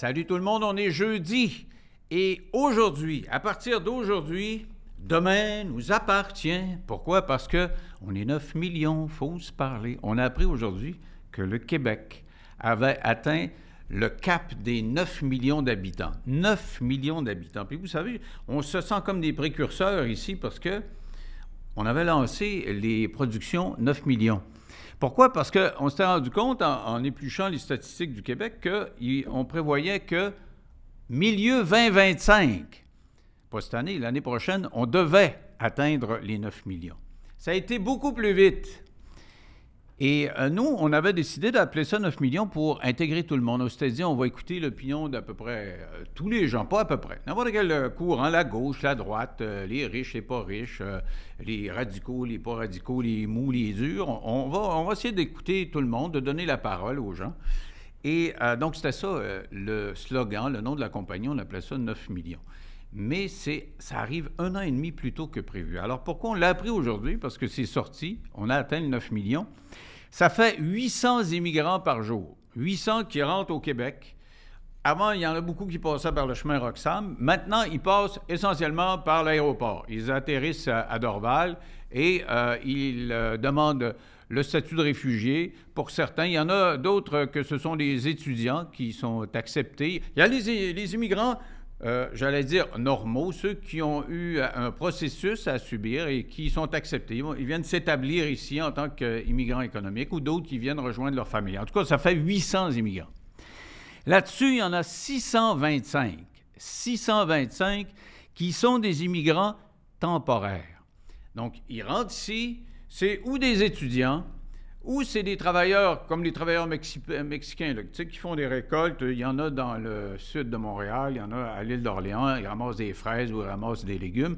Salut tout le monde, on est jeudi. Et aujourd'hui, à partir d'aujourd'hui, demain nous appartient. Pourquoi? Parce que on est 9 millions, faut se parler. On a appris aujourd'hui que le Québec avait atteint le cap des 9 millions d'habitants. 9 millions d'habitants. Puis vous savez, on se sent comme des précurseurs ici parce que on avait lancé les productions 9 millions. Pourquoi? Parce qu'on s'était rendu compte, en, épluchant les statistiques du Québec, qu'on prévoyait que milieu 2025, pas cette année, l'année prochaine, on devait atteindre les 9 millions. Ça a été beaucoup plus vite. Et euh, nous, on avait décidé d'appeler ça 9 millions pour intégrer tout le monde. On s'était dit, on va écouter l'opinion d'à peu près euh, tous les gens, pas à peu près. N'importe quel euh, courant, la gauche, la droite, les riches, les pas riches, les radicaux, les pas radicaux, les mous, les durs. On, va, essayer d'écouter tout le monde, de donner la parole aux gens. Et donc, c'était ça le slogan, le nom de la compagnie, on appelait ça 9 millions mais c'est, ça arrive un an et demi plus tôt que prévu. Alors pourquoi on l'a appris aujourd'hui? Parce que c'est sorti, on a atteint les 9 millions. Ça fait 800 immigrants par jour. 800 qui rentrent au Québec. Avant, il y en a beaucoup qui passaient par le chemin Roxham. Maintenant, ils passent essentiellement par l'aéroport. Ils atterrissent à, Dorval et euh, ils euh, demandent le statut de réfugié. Pour certains, il y en a d'autres que ce sont des étudiants qui sont acceptés. Il y a les, les immigrants euh, j'allais dire, normaux, ceux qui ont eu un processus à subir et qui sont acceptés. Ils viennent s'établir ici en tant qu'immigrants économiques ou d'autres qui viennent rejoindre leur famille. En tout cas, ça fait 800 immigrants. Là-dessus, il y en a 625. 625 qui sont des immigrants temporaires. Donc, ils rentrent ici, c'est ou des étudiants, ou c'est des travailleurs comme les travailleurs mexicains qui font des récoltes. Il y en a dans le sud de Montréal, il y en a à l'île d'Orléans, ils ramassent des fraises ou ils ramassent des légumes.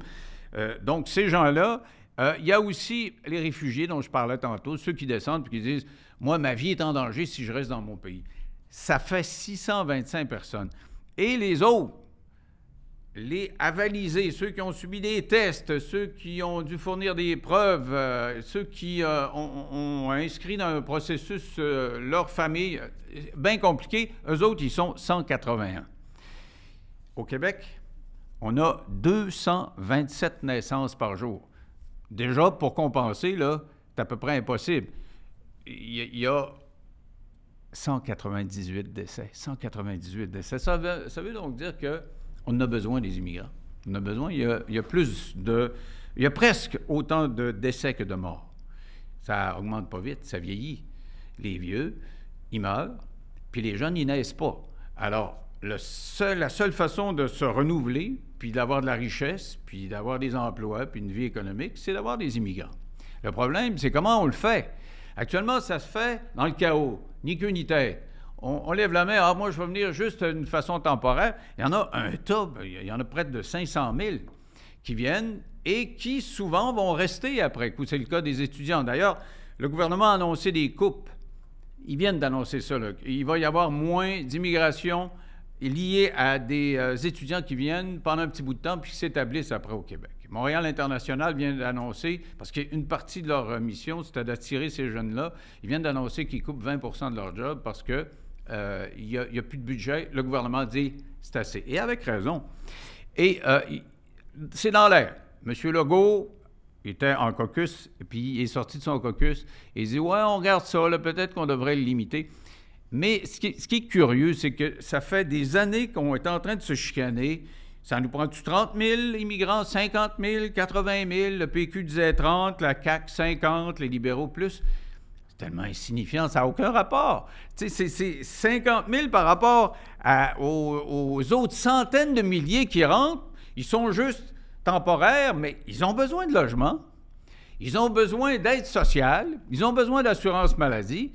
Euh, donc, ces gens-là, euh, il y a aussi les réfugiés dont je parlais tantôt, ceux qui descendent et qui disent Moi, ma vie est en danger si je reste dans mon pays. Ça fait 625 personnes. Et les autres, les avalisés, ceux qui ont subi des tests, ceux qui ont dû fournir des preuves, euh, ceux qui euh, ont, inscrit dans un processus euh, leur famille, bien compliqué, eux autres, ils sont 181. Au Québec, on a 227 naissances par jour. Déjà, pour compenser, là, c'est à peu près impossible. Il y, a 198 décès. 198 décès. Ça ça veut donc dire que on a besoin des immigrants. On a besoin, il y a, plus de... Il y a presque autant de décès que de morts. Ça augmente pas vite, ça vieillit. Les vieux, ils meurent, puis les jeunes, ils naissent pas. Alors, la seule façon de se renouveler, puis d'avoir de la richesse, puis d'avoir des emplois, puis une vie économique, c'est d'avoir des immigrants. Le problème, c'est comment on le fait? Actuellement, ça se fait dans le chaos, ni queue ni tête on, lève la main, ah, moi, je vais venir juste d'une façon temporaire. Il y en a un tas, il y en a près de 500 000 qui viennent et qui souvent vont rester après coup. C'est le cas des étudiants. D'ailleurs, le gouvernement a annoncé des coupes. Ils viennent d'annoncer ça. Il va y avoir moins d'immigration liée à des euh, étudiants qui viennent pendant un petit bout de temps puis qui s'établissent après au Québec. Montréal International vient d'annoncer, parce qu'une partie de leur mission, c'était d'attirer ces jeunes-là, ils viennent d'annoncer qu'ils coupent 20% de leur job parce que euh, il n'y a, plus de budget. Le gouvernement dit c'est assez. Et avec raison. Et euh, c'est dans l'air. M. Legault était en caucus, puis il est sorti de son caucus, et il dit Ouais, on regarde ça, peut-être qu'on devrait le limiter. Mais ce qui, ce qui est curieux, c'est que ça fait des années qu'on est en train de se chicaner. Ça nous prend-tu 30 000 immigrants, 50 000, 80 000, le PQ disait 30, la CAC 50, les libéraux plus tellement insignifiant, ça n'a aucun rapport. C'est 50 000 par rapport aux, autres centaines de milliers qui rentrent. Ils sont juste temporaires, mais ils ont besoin de logement. Ils ont besoin d'aide sociale. Ils ont besoin d'assurance maladie.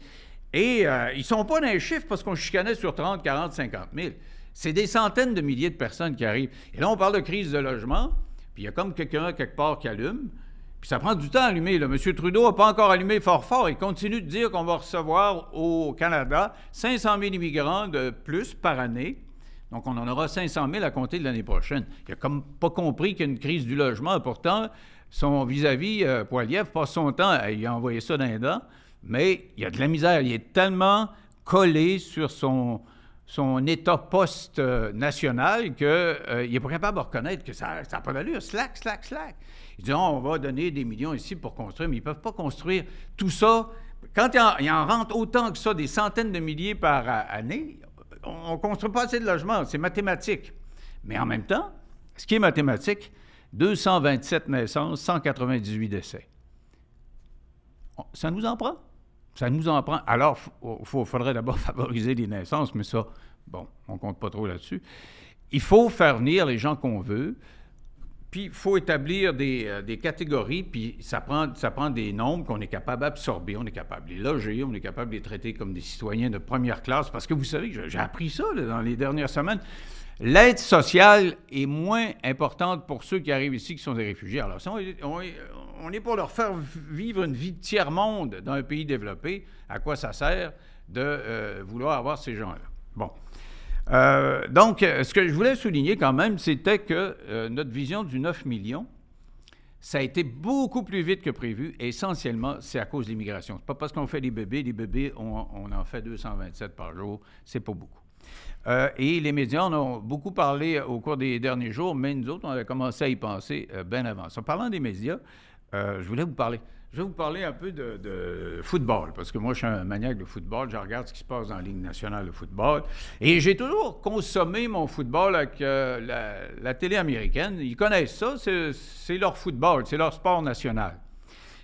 Et euh, ils ne sont pas dans les chiffres parce qu'on chicanait sur 30, 40, 50 000. C'est des centaines de milliers de personnes qui arrivent. Et là, on parle de crise de logement, puis il y a comme quelqu'un quelque part qui allume. Puis ça prend du temps à allumer. M. Trudeau n'a pas encore allumé fort fort. Il continue de dire qu'on va recevoir au Canada 500 000 immigrants de plus par année. Donc, on en aura 500 000 à compter de l'année prochaine. Il n'a comme pas compris qu'il y a une crise du logement. Pourtant, son vis-à-vis, euh, Poiliev, passe son temps à y envoyer ça dans les dents. Mais il y a de la misère. Il est tellement collé sur son, son état post-national qu'il euh, n'est pas capable de reconnaître que ça n'a pas d'allure. Slack, slack, slack. Ils disent, on va donner des millions ici pour construire, mais ils ne peuvent pas construire tout ça. Quand il en, rentre autant que ça, des centaines de milliers par année, on ne construit pas assez de logements. C'est mathématique. Mais en même temps, ce qui est mathématique, 227 naissances, 198 décès. Ça nous en prend? Ça nous en prend. Alors, il faudrait d'abord favoriser les naissances, mais ça, bon, on ne compte pas trop là-dessus. Il faut faire venir les gens qu'on veut, puis il faut établir des, euh, catégories, puis ça prend, des nombres qu'on est capable d'absorber, on est capable de les loger, on est capable de les traiter comme des citoyens de première classe, parce que vous savez, j'ai appris ça dans les dernières semaines. L'aide sociale est moins importante pour ceux qui arrivent ici, qui sont des réfugiés. Alors, on est pour leur faire vivre une vie de tiers-monde dans un pays développé. À quoi ça sert de euh, vouloir avoir ces gens-là? Bon. Euh, donc, ce que je voulais souligner quand même, c'était que euh, notre vision du 9 millions, ça a été beaucoup plus vite que prévu. Et essentiellement, c'est à cause de l'immigration. C'est pas parce qu'on fait des bébés. Les bébés, on, en fait 227 par jour. C'est pas beaucoup. Euh, et les médias en ont beaucoup parlé au cours des derniers jours, mais nous autres, on a commencé à y penser bien avant. En parlant des médias, euh, je voulais vous parler. Je vais vous parler un peu de, football, parce que moi, je suis un maniaque de football. Je regarde ce qui se passe dans la Ligue nationale de football. Et j'ai toujours consommé mon football avec euh, la, télé américaine. Ils connaissent ça, c'est leur football, c'est leur sport national.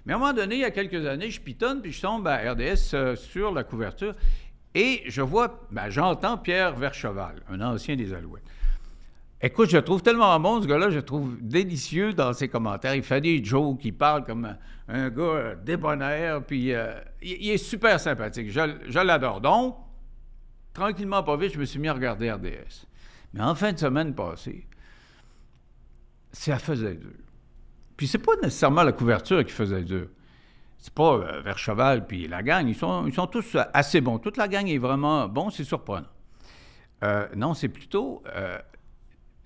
Mais à un moment donné, il y a quelques années, je pitonne, puis je tombe à RDS euh, sur la couverture, et je vois, ben, j'entends Pierre Vercheval, un ancien des Alouettes. Écoute, je le trouve tellement bon, ce gars-là, je le trouve délicieux dans ses commentaires. Il fait des jokes, il parle comme un, gars euh, débonnaire, puis euh, il, est super sympathique. Je, l'adore. Donc, tranquillement, pas vite, je me suis mis à regarder RDS. Mais en fin de semaine passée, ça faisait dur. Puis c'est pas nécessairement la couverture qui faisait dur. C'est pas euh, vers Cheval puis la gang. Ils sont, ils sont tous assez bons. Toute la gang est vraiment bon, c'est surprenant. non, c'est plutôt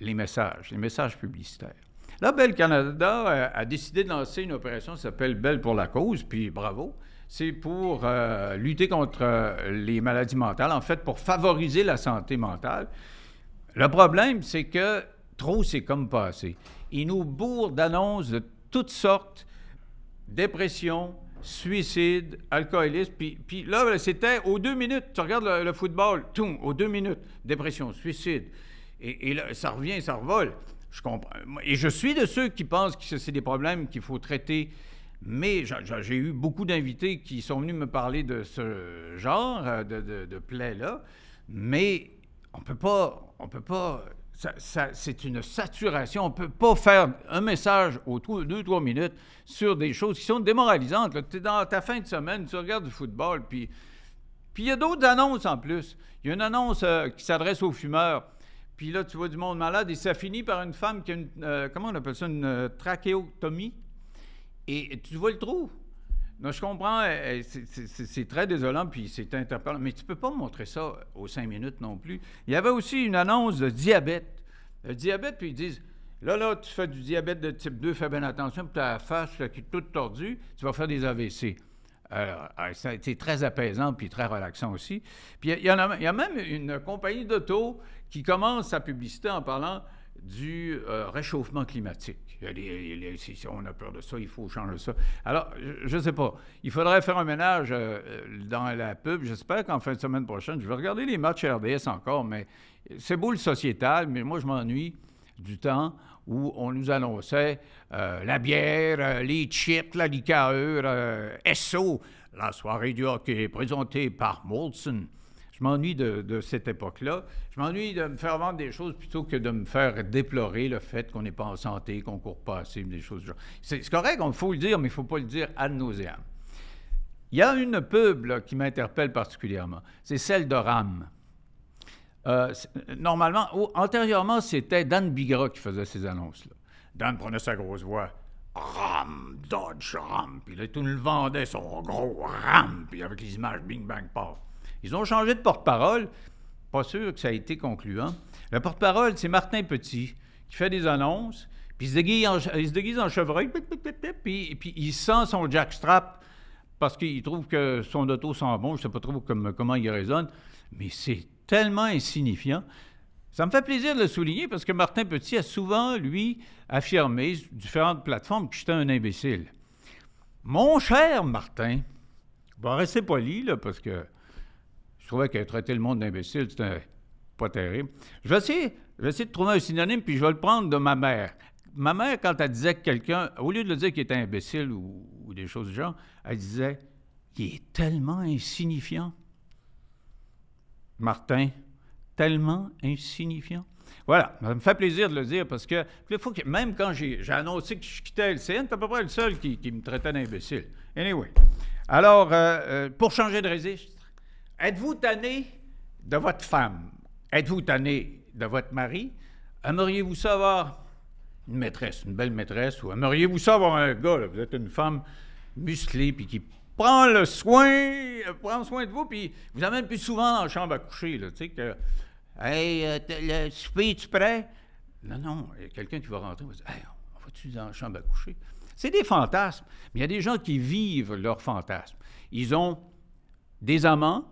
les messages, les messages publicitaires. Là, Bell Canada a, décidé de lancer une opération qui s'appelle Belle pour la cause, puis bravo. C'est pour euh, lutter contre euh, les maladies mentales, en fait, pour favoriser la santé mentale. Le problème, c'est que trop, c'est comme passé. Ils nous bourrent d'annonces de toutes sortes, dépression, suicide, alcoolisme. Puis, là, c'était aux deux minutes. Tu regardes le, football, tout, aux deux minutes. Dépression, suicide, et, là, ça revient, ça revole. Je comprends. Et je suis de ceux qui pensent que c'est des problèmes qu'il faut traiter. Mais j'ai eu beaucoup d'invités qui sont venus me parler de ce genre euh, de, de, plaies-là. Mais on peut pas, on peut pas. c'est une saturation. On ne peut pas faire un message aux deux, trois minutes sur des choses qui sont démoralisantes. Tu es dans ta fin de semaine, tu regardes du football, puis puis il y a d'autres annonces en plus. Il y a une annonce euh, qui s'adresse aux fumeurs. Puis là, tu vois du monde malade et ça finit par une femme qui a une, euh, comment on appelle ça, une euh, trachéotomie. Et, tu vois le trou. Non, je comprends, euh, c'est très désolant, puis c'est interpellant, mais tu ne peux pas montrer ça aux cinq minutes non plus. Il y avait aussi une annonce de diabète. Le diabète, puis ils disent, là, là, tu fais du diabète de type 2, fais bien attention, puis ta face qui est toute tordue, tu vas faire des AVC. A été très apaisant puis très relaxant aussi. Puis il y a même une compagnie d'auto qui commence sa publicité en parlant du euh, réchauffement climatique. on a peur de ça, il faut changer ça. Alors, je ne sais pas. Il faudrait faire un ménage euh, dans la pub. J'espère qu'en fin de semaine prochaine, je vais regarder les matchs RDS encore, mais c'est beau le sociétal, mais moi, je m'ennuie du temps où on nous annonçait euh, la bière, les chips, la liqueur, SO, la soirée du hockey présentée par Molson. Je m'ennuie de, cette époque-là. Je m'ennuie de me faire vendre des choses plutôt que de me faire déplorer le fait qu'on n'est pas en santé, qu'on ne court pas assez, des choses genre. C'est correct, il faut le dire, mais il ne faut pas le dire ad nauseam. Il y a une pub qui m'interpelle particulièrement. C'est celle de RAM. Euh, normalement, antérieurement, c'était Dan Bigra qui faisait ces annonces-là. Dan prenait sa grosse voix. RAM, Dodge RAM. Puis là, tout le vendait son gros RAM. Puis avec les images Bing Bang Pop. Ils ont changé de porte-parole. Pas sûr que ça a été concluant. Le porte-parole, c'est Martin Petit, qui fait des annonces, puis il se déguise en, se déguise en chevreuil, puis, il sent son jackstrap parce qu'il trouve que son auto sent bon. Je ne sais pas trop comment il raisonne, mais c'est tellement insignifiant. Ça me fait plaisir de le souligner parce que Martin Petit a souvent, lui, affirmé sur différentes plateformes que j'étais un imbécile. Mon cher Martin, va rester poli, là, parce que je trouvais qu'il a traité le monde d'imbécile, c'était pas terrible. Je vais, essayer, de trouver un synonyme, puis je vais le prendre de ma mère. Ma mère, quand elle disait que quelqu'un, au lieu de le dire qu'il était imbécile ou, ou des choses du genre, elle disait il est tellement insignifiant. Martin, tellement insignifiant. Voilà, ça me fait plaisir de le dire parce que, faut que même quand j'ai annoncé que je quittais LCN, c'est à peu près le seul qui, me traitait d'imbécile. Anyway. Alors, euh, euh, pour changer de registre, êtes-vous tanné de votre femme? Êtes-vous tanné de votre mari? Aimeriez-vous savoir? Une maîtresse, une belle maîtresse, ou aimeriez-vous savoir un gars, vous êtes une femme musclée puis qui prend le soin, euh, prend soin de vous, puis vous amène plus souvent dans la chambre à coucher, tu sais, que, hey, euh, le souper, tu prêt? Non, non, il y a quelqu'un qui va rentrer, va dire, hey, on va-tu dans la chambre à coucher? C'est des fantasmes, mais il y a des gens qui vivent leurs fantasmes. Ils ont des amants,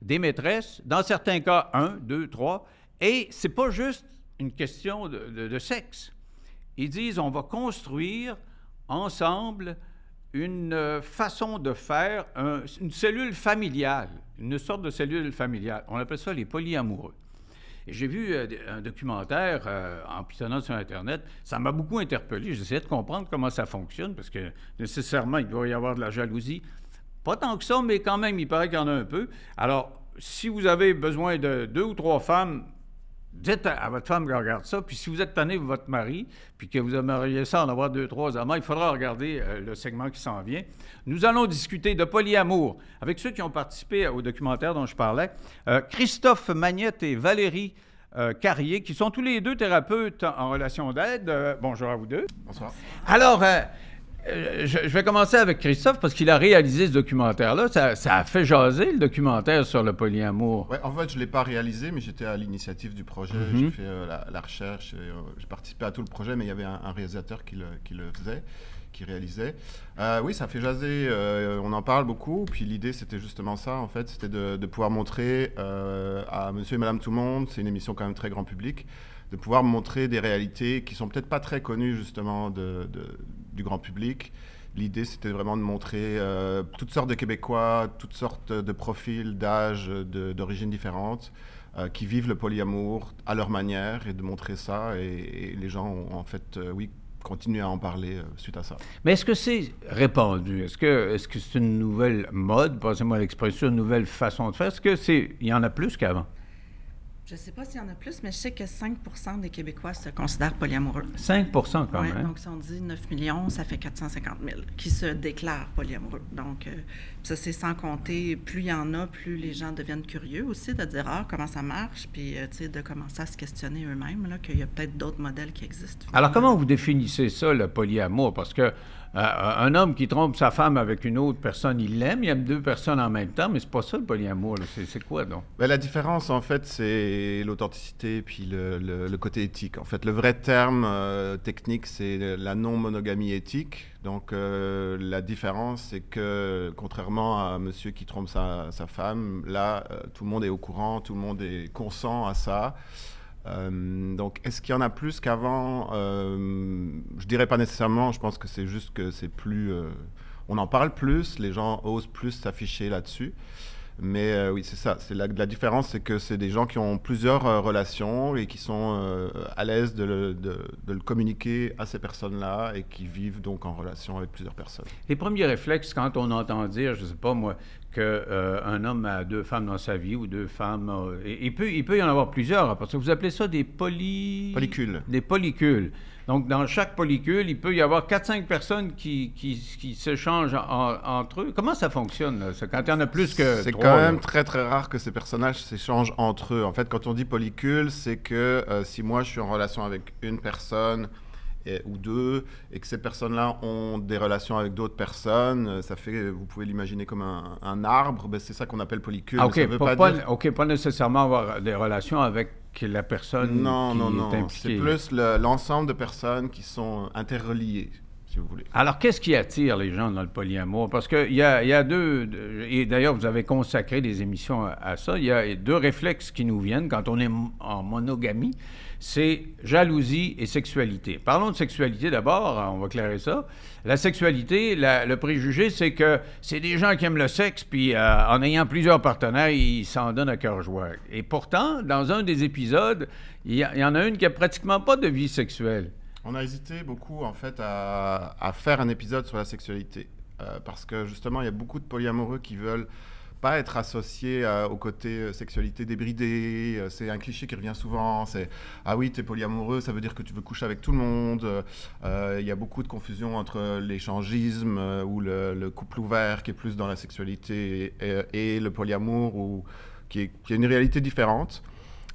des maîtresses, dans certains cas, un, deux, trois, et c'est pas juste une question de sexe. Ils disent, on va construire ensemble une euh, façon de faire, une cellule familiale, une sorte de cellule familiale. On appelle ça les polyamoureux. J'ai vu euh, un documentaire euh, en pitonnant sur Internet. Ça m'a beaucoup interpellé. J'essayais de comprendre comment ça fonctionne, parce que nécessairement, il doit y avoir de la jalousie. Pas tant que ça, mais quand même, il paraît qu'il y en a un peu. Alors, si vous avez besoin de deux ou trois femmes dites à, votre femme qu'elle regarde ça, puis si vous êtes tanné de votre mari, puis que vous aimeriez ça en avoir deux, trois amants, il faudra regarder euh, le segment qui s'en vient. Nous allons discuter de polyamour avec ceux qui ont participé au documentaire dont je parlais, euh, Christophe Magnette et Valérie euh, Carrier, qui sont tous les deux thérapeutes en relation d'aide. bonjour à vous deux. Bonsoir. Alors, euh, je, vais commencer avec Christophe parce qu'il a réalisé ce documentaire-là. Ça, a fait jaser le documentaire sur le polyamour. Ouais, en fait, je ne l'ai pas réalisé, mais j'étais à l'initiative du projet. Mhm. J'ai fait euh, la, recherche, euh, j'ai participé à tout le projet, mais il y avait un, réalisateur qui le, qui le, faisait, qui réalisait. oui, ça fait jaser, on en parle beaucoup. Puis l'idée, c'était justement ça, en fait, c'était de, pouvoir montrer à monsieur et madame tout le monde, c'est une émission quand même très grand public, de pouvoir montrer des réalités qui sont peut-être pas très connues justement de, du grand public. L'idée, c'était vraiment de montrer euh, toutes sortes de Québécois, toutes sortes de profils, d'âges, d'origines différentes, euh, qui vivent le polyamour à leur manière et de montrer ça. Et, les gens ont en fait, euh, oui, continué à en parler suite à ça. Mais est-ce que c'est répandu? Est-ce que c'est -ce c'est une nouvelle mode, passez-moi l'expression, une nouvelle façon de faire? Est-ce qu'il y en a plus qu'avant? Je ne sais pas s'il y en a plus, mais je sais que 5% des Québécois se considèrent polyamoureux. 5% quand même. Donc, si on dit 9 millions, ça fait 450 000 qui se déclarent polyamoureux. Donc, euh, ça, c'est sans compter, plus il y en a, plus les gens deviennent curieux aussi de dire, ah, comment ça marche, puis, euh, de commencer à se questionner eux-mêmes, qu'il y a peut-être d'autres modèles qui existent. Alors, comment vous définissez ça, le polyamour? Parce que euh, un homme qui trompe sa femme avec une autre personne, il l'aime, il aime deux personnes en même temps, mais c'est pas ça le polyamour. C'est quoi donc? Ben, la différence, en fait, c'est l'authenticité puis le, côté éthique. En fait, le vrai terme euh, technique, c'est la non-monogamie éthique. Donc, euh, la différence, c'est que contrairement à monsieur qui trompe sa, sa femme, là, tout le monde est au courant, tout le monde est consent à ça. Euh, donc, est-ce qu'il y en a plus qu'avant? Euh, Je dirais pas nécessairement. Je pense que c'est juste que c'est plus. Euh, on en parle plus, les gens osent plus s'afficher là-dessus. Mais euh, oui, c'est ça. C'est la, différence, c'est que c'est des gens qui ont plusieurs relations et qui sont à l'aise de, le, communiquer à ces personnes-là et qui vivent donc en relation avec plusieurs personnes. Les premiers réflexes, quand on entend dire, je ne sais pas moi, qu'un homme a deux femmes dans sa vie ou deux femmes, il, peut, il peut y en avoir plusieurs, parce que vous appelez ça des poly... polycules. Des polycules. Donc, dans chaque polycule, il peut y avoir 4-5 personnes qui, qui, qui s'échangent entre eux. Comment ça fonctionne? C'est quand il y en a plus que C'est quand même très, très rare que ces personnages s'échangent entre eux. En fait, quand on dit polycule, c'est que euh, si moi, je suis en relation avec une personne ou deux, et que ces personnes-là ont des relations avec d'autres personnes, euh, ça fait, vous pouvez l'imaginer comme un, arbre, ben, c'est ça qu'on appelle polycule. Ah, OK, pas, OK, pas nécessairement avoir des relations avec la personne non, non, non. C'est plus l'ensemble de personnes qui sont interreliées. si vous voulez. Alors, qu'est-ce qui attire les gens dans le polyamour? Parce qu'il y a, y a deux, et d'ailleurs, vous avez consacré des émissions à, à ça, il y a deux réflexes qui nous viennent quand on est en monogamie, c'est jalousie et sexualité. Parlons de sexualité d'abord, on va clairer ça. La sexualité, le préjugé, c'est que c'est des gens qui aiment le sexe, puis euh, en ayant plusieurs partenaires, ils s'en donnent à cœur joie. Et pourtant, dans un des épisodes, il y, en a une qui a pratiquement pas de vie sexuelle. On a hésité beaucoup en fait à, à faire un épisode sur la sexualité Euh, parce que justement il y a beaucoup de polyamoureux qui veulent pas être associés euh, au côté euh, sexualité débridée. Euh, c'est un cliché qui revient souvent. C'est ah oui t'es polyamoureux, ça veut dire que tu veux coucher avec tout le monde. Il y a beaucoup de confusion entre l'échangisme ou le, le couple ouvert qui est plus dans la sexualité et, le polyamour ou qui est une réalité différente.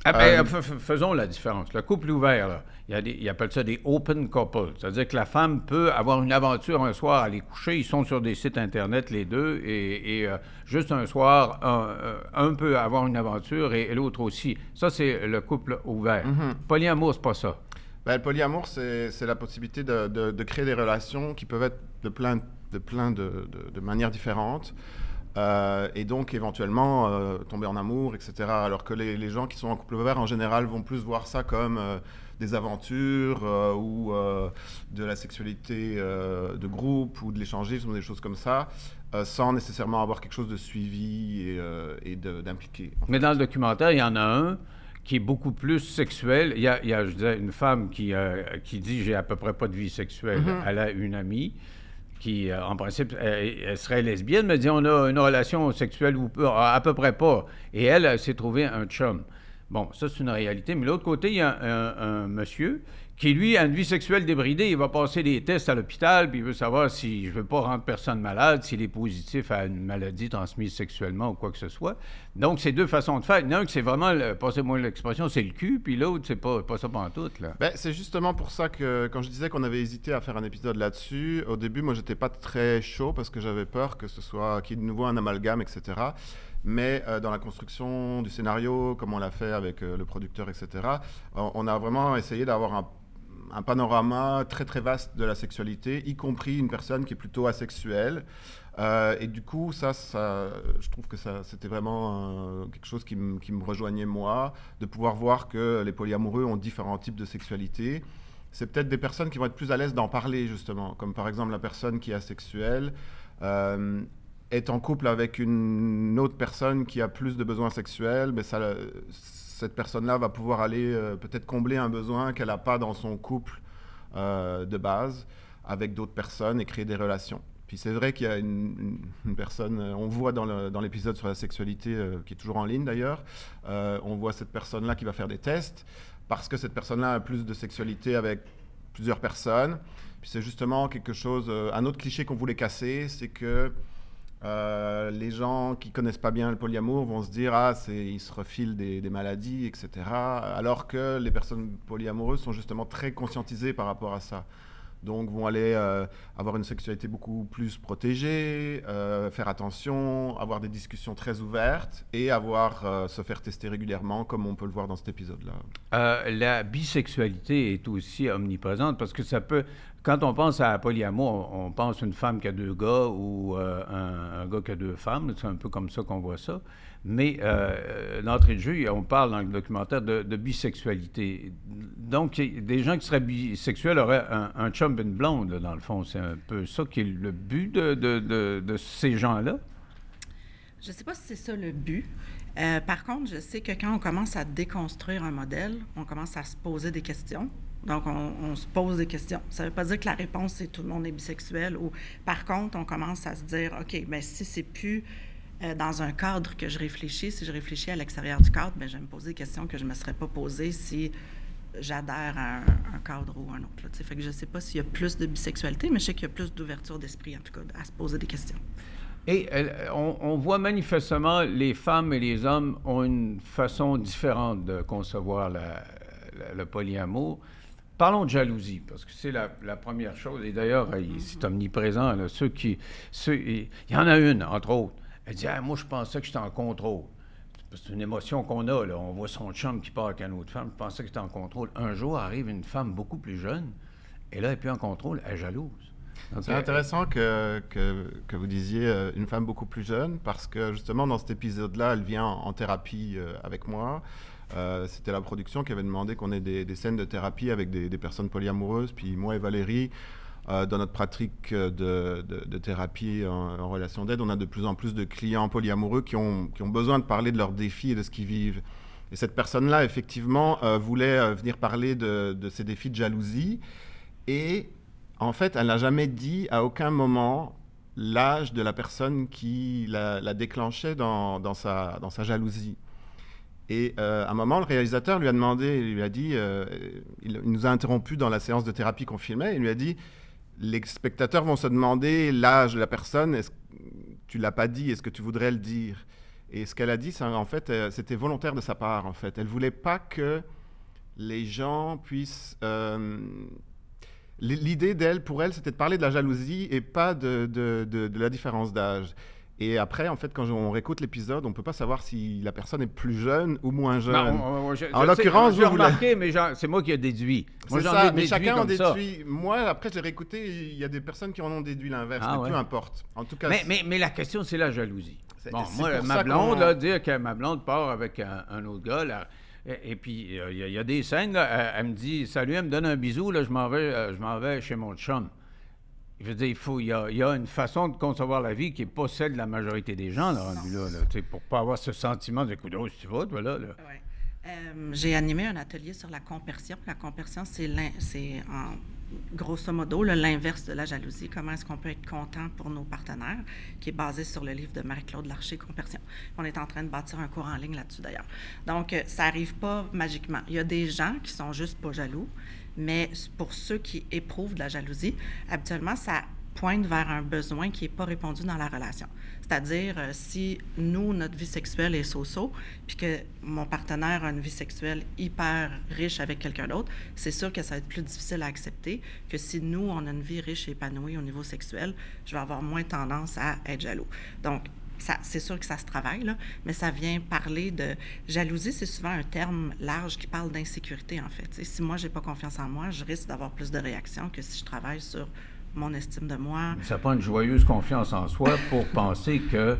Ah, ben, Euh, faisons la différence. Le couple ouvert, là, il y a des, ils appellent ça des open couples. C'est-à-dire que la femme peut avoir une aventure un soir, aller coucher. Ils sont sur des sites Internet, les deux, et, et, euh, juste un soir, un, euh, un peut avoir une aventure et, et l'autre aussi. Ça, c'est le couple ouvert. Mhm. Polyamour, c'est pas ça. Ben, le polyamour, c'est la possibilité de, de- de créer des relations qui peuvent être de plein de, plein de, de- de manières différentes. Euh, et donc éventuellement euh, tomber en amour, etc. Alors que les, les gens qui sont en couple ouvert, en général, vont plus voir ça comme euh, des aventures ou de la sexualité de groupe ou de l'échangisme des choses comme ça, sans nécessairement avoir quelque chose de suivi et, d'impliqué. Mais dans le documentaire, il y en a un qui est beaucoup plus sexuel. Il y a, il y a, je disais, une femme qui, qui dit j'ai à peu près pas de vie sexuelle. Elle a une amie qui, euh, en principe, elle, elle serait lesbienne, mais dit on a une relation sexuelle ou à peu près pas. Et elle, elle s'est trouvée un chum. Bon, ça, c'est une réalité. Mais l'autre côté, il y a un monsieur qui, lui, a une vie sexuelle débridée. Il va passer des tests à l'hôpital, puis il veut savoir si je veux pas rendre personne malade, s'il est positif à une maladie transmise sexuellement ou quoi que ce soit. Donc, c'est deux façons de faire. Il c'est vraiment, passez-moi l'expression, c'est le cul, puis l'autre, c'est pas, pas ça tout là. Ben, c'est justement pour ça que quand je disais qu'on avait hésité à faire un épisode là-dessus, au début, moi, j'étais pas très chaud parce que j'avais peur que ce soit qu'il y ait de nouveau un amalgame, etc. Mais euh, dans la construction du scénario, comme on l'a fait avec euh, le producteur, etc., on a vraiment essayé d'avoir un, un panorama très très vaste de la sexualité, y compris une personne qui est plutôt asexuelle. Euh, et du coup, ça, ça, je trouve que ça, c'était vraiment euh, quelque chose qui, me- qui me rejoignait moi, de pouvoir voir que les polyamoureux ont différents types de sexualité. C'est peut-être des personnes qui vont être plus à l'aise d'en parler, justement, comme par exemple la personne qui est asexuelle. euh, est en couple avec une autre personne qui a plus de besoins sexuels, mais ça, cette personne-là va pouvoir aller euh, peut-être combler un besoin qu'elle n'a pas dans son couple euh, de base avec d'autres personnes et créer des relations. Puis c'est vrai qu'il y a une, personne, euh, on voit dans l'épisode sur la sexualité, qui est toujours en ligne d'ailleurs, on voit cette personne-là qui va faire des tests, parce que cette personne-là a plus de sexualité avec plusieurs personnes. Puis c'est justement quelque chose, un autre cliché qu'on voulait casser, c'est que euh, les gens qui connaissent pas bien le polyamour vont se dire ah c'est ils se refilent des, des maladies etc alors que les personnes polyamoureuses sont justement très conscientisées par rapport à ça donc vont aller euh, avoir une sexualité beaucoup plus protégée euh, faire attention avoir des discussions très ouvertes et avoir euh, se faire tester régulièrement comme on peut le voir dans cet épisode là Euh, la bisexualité est aussi omniprésente parce que ça peut. Quand on pense à polyamour, on, pense une femme qui a deux gars ou un, un gars qui a deux femmes. C'est un peu comme ça qu'on voit ça. Mais euh, d'entrée de jeu, on parle dans le documentaire de, bisexualité. Donc, des gens qui seraient bisexuels auraient un, un chum une blonde, dans le fond. C'est un peu ça qui est le but de, de- ces gens-là. Je ne sais pas si c'est ça le but. Euh, par contre, je sais que quand on commence à déconstruire un modèle, on commence à se poser des questions. Donc, on, se pose des questions. Ça ne veut pas dire que la réponse, c'est tout le monde est bisexuel. Par contre, on commence à se dire, OK, ben si c'est plus euh, dans un cadre que je réfléchis, si je réfléchis à l'extérieur du cadre, ben je vais me poser des questions que je ne me serais pas posées si j'adhère à un, un cadre ou un autre. là. Tu sais, Fait que je ne sais pas s'il y a plus de bisexualité, mais je sais qu'il y a plus d'ouverture d'esprit, en tout cas, à se poser des questions. Et euh, on, on voit manifestement les femmes et les hommes ont une façon différente de concevoir la- la- le polyamour. Parlons de jalousie, parce que c'est la, la première chose. Et d'ailleurs, il- c'est omniprésent. là. ceux qui, ceux- il y en a une, entre autres. Elle dit Ah, Moi, je pensais que j'étais en contrôle. C'est une émotion qu'on a. Là. On voit son chum qui part avec une autre femme. Je pensais que j'étais en contrôle. Un jour, arrive une femme beaucoup plus jeune. Et là, elle n'est plus en contrôle. Elle est jalouse. C'est intéressant que, que, que, vous disiez euh, une femme beaucoup plus jeune, parce que justement, dans cet épisode-là, elle vient en, thérapie euh, avec moi. Euh, C'était la production qui avait demandé qu'on ait des, des, scènes de thérapie avec des, des personnes polyamoureuses. Puis moi et Valérie, euh, dans notre pratique de, de, thérapie en, relation d'aide, on a de plus en plus de clients polyamoureux qui ont, besoin de parler de leurs défis et de ce qu'ils vivent. Et cette personne-là, effectivement, euh, voulait euh, venir parler de, ses défis de jalousie. Et en fait, elle n'a jamais dit à aucun moment l'âge de la personne qui la, la déclenchait dans, sa, jalousie. Et euh, à un moment, le réalisateur lui a demandé, il lui a dit, euh, il, nous a interrompu dans la séance de thérapie qu'on filmait, il lui a dit, les spectateurs vont se demander l'âge de la personne, est-ce tu l'as pas dit, est-ce que tu voudrais le dire? Et ce qu'elle a dit, en fait, euh, c'était volontaire de sa part, en fait. Elle voulait pas que les gens puissent... Euh, L'idée d'elle, pour elle, c'était de parler de la jalousie et pas de, de, de la différence d'âge. Et après, en fait, quand on réécoute l'épisode, on ne peut pas savoir si la personne est plus jeune ou moins jeune. Non, je, en l'occurrence, vous remarqué, mais c'est moi qui ai déduit. Moi, mais chacun en déduit. Ça. Moi, après, j'ai réécouté, il y a des personnes qui en ont déduit l'inverse, ah, mais ouais. peu importe. En tout cas, mais, mais, mais la question, c'est la jalousie. Bon, moi, ma blonde, là, dire que ma blonde part avec un, un autre gars, là, et, et, puis, il euh, y, y, a des scènes, là, elle, elle, me dit Salut, elle me donne un bisou, là, je m'en vais, euh, je m'en vais chez mon chum. Je veux dire, il, faut, il, y a, il y a une façon de concevoir la vie qui n'est pas celle de la majorité des gens, là, là, là pour ne pas avoir ce sentiment de coup si tu vas, toi, là. là. Ouais. Euh, J'ai animé un atelier sur la compersion. La compersion, c'est en grosso modo l'inverse de la jalousie. Comment est-ce qu'on peut être content pour nos partenaires, qui est basé sur le livre de Marie-Claude Larcher, Compersion. On est en train de bâtir un cours en ligne là-dessus d'ailleurs. Donc, euh, ça n'arrive pas magiquement. Il y a des gens qui sont juste pas jaloux, mais pour ceux qui éprouvent de la jalousie, habituellement, ça pointe vers un besoin qui n'est pas répondu dans la relation. C'est-à-dire, euh, si nous, notre vie sexuelle est so-so, puis que mon partenaire a une vie sexuelle hyper riche avec quelqu'un d'autre, c'est sûr que ça va être plus difficile à accepter que si nous, on a une vie riche et épanouie au niveau sexuel, je vais avoir moins tendance à être jaloux. Donc, c'est sûr que ça se travaille, là, mais ça vient parler de... Jalousie, c'est souvent un terme large qui parle d'insécurité, en fait. T'sais, si moi, j'ai pas confiance en moi, je risque d'avoir plus de réactions que si je travaille sur mon estime de moi. Ça prend une joyeuse confiance en soi pour penser que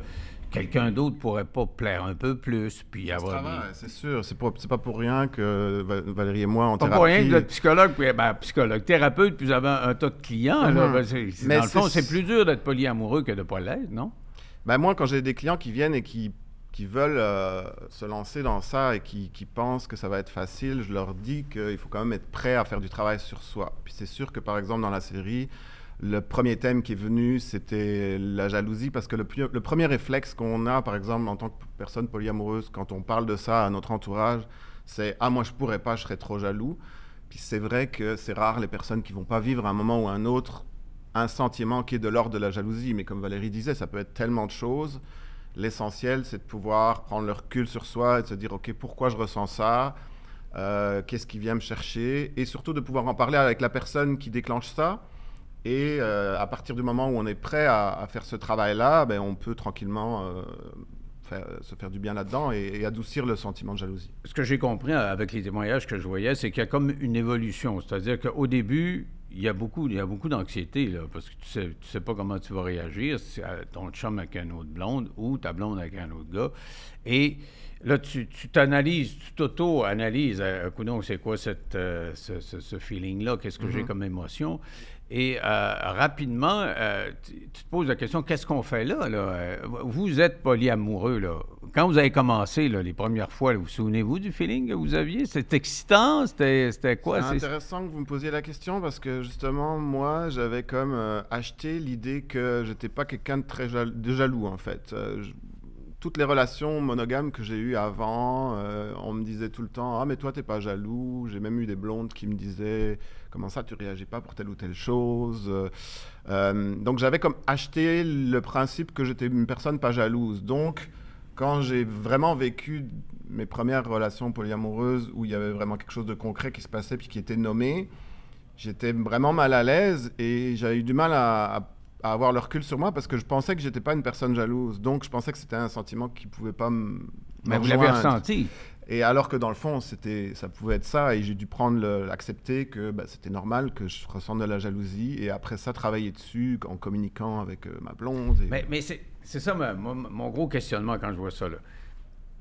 quelqu'un d'autre pourrait pas plaire un peu plus, puis avoir. Des... C'est sûr, c'est pas, pas pour rien que Valérie et moi en pas thérapie. pour rien que psychologue, puis ben, psychologue, thérapeute, puis vous avez un, un tas de clients. Mm -hmm. là, ben, Mais dans le fond, c'est plus dur d'être polyamoureux que de pas l'être, non? Ben moi, quand j'ai des clients qui viennent et qui veulent euh, se lancer dans ça et qui, pensent que ça va être facile, je leur dis qu'il faut quand même être prêt à faire du travail sur soi. Puis c'est sûr que par exemple dans la série, le premier thème qui est venu, c'était la jalousie, parce que le, premier réflexe qu'on a, par exemple, en tant que personne polyamoureuse, quand on parle de ça à notre entourage, c'est Ah, moi, je pourrais pas, je serais trop jaloux. Puis c'est vrai que c'est rare les personnes qui vont pas vivre à un moment ou un autre un sentiment qui est de l'ordre de la jalousie. Mais comme Valérie disait, ça peut être tellement de choses. L'essentiel, c'est de pouvoir prendre le recul sur soi et de se dire Ok, pourquoi je ressens ça? Euh, Qu'est-ce qui vient me chercher? Et surtout de pouvoir en parler avec la personne qui déclenche ça et euh, à partir du moment où on est prêt à, faire ce travail-là, ben, on peut tranquillement euh, se faire du bien là-dedans et, et, adoucir le sentiment de jalousie. Ce que j'ai compris avec les témoignages que je voyais, c'est qu'il y a comme une évolution. C'est-à-dire qu'au début, il y a beaucoup, il y a beaucoup d'anxiété, là, parce que tu sais, tu sais pas comment tu vas réagir, si ton chum avec un autre blonde ou ta blonde avec un autre gars. Et là, tu t'analyses, tu t'auto-analyses. Euh, c'est quoi cette, euh, ce, ce, ce feeling-là? Qu'est-ce que j'ai comme émotion? Et euh, rapidement, euh, tu, tu, te poses la question, qu'est-ce qu'on fait là, là? Vous êtes polyamoureux, là. Quand vous avez commencé, là, les premières fois, là, vous souvenez-vous du feeling que vous aviez? C'était excitant? C'était quoi? C'est intéressant que vous me posiez la question parce que, justement, moi, j'avais comme euh, acheté l'idée que j'étais pas quelqu'un de très jaloux, de jaloux, en fait. Je, toutes les relations monogames que j'ai eues avant, euh, on me disait tout le temps Ah, mais toi, t'es pas jaloux. J'ai même eu des blondes qui me disaient Comment ça, tu réagis pas pour telle ou telle chose euh, Donc, j'avais comme acheté le principe que j'étais une personne pas jalouse. Donc, quand j'ai vraiment vécu mes premières relations polyamoureuses où il y avait vraiment quelque chose de concret qui se passait puis qui était nommé, j'étais vraiment mal à l'aise et j'avais eu du mal à à avoir le recul sur moi parce que je pensais que j'étais pas une personne jalouse. Donc, je pensais que c'était un sentiment qui pouvait pas me. Mais vous l'avez ressenti. Et alors que dans le fond, c'était, ça pouvait être ça, et j'ai dû prendre l'accepter que bah, c'était normal que je ressente de la jalousie, et après ça, travailler dessus en communiquant avec euh, ma blonde. et- Mais, mais c'est ça ma- mon, mon gros questionnement quand je vois ça.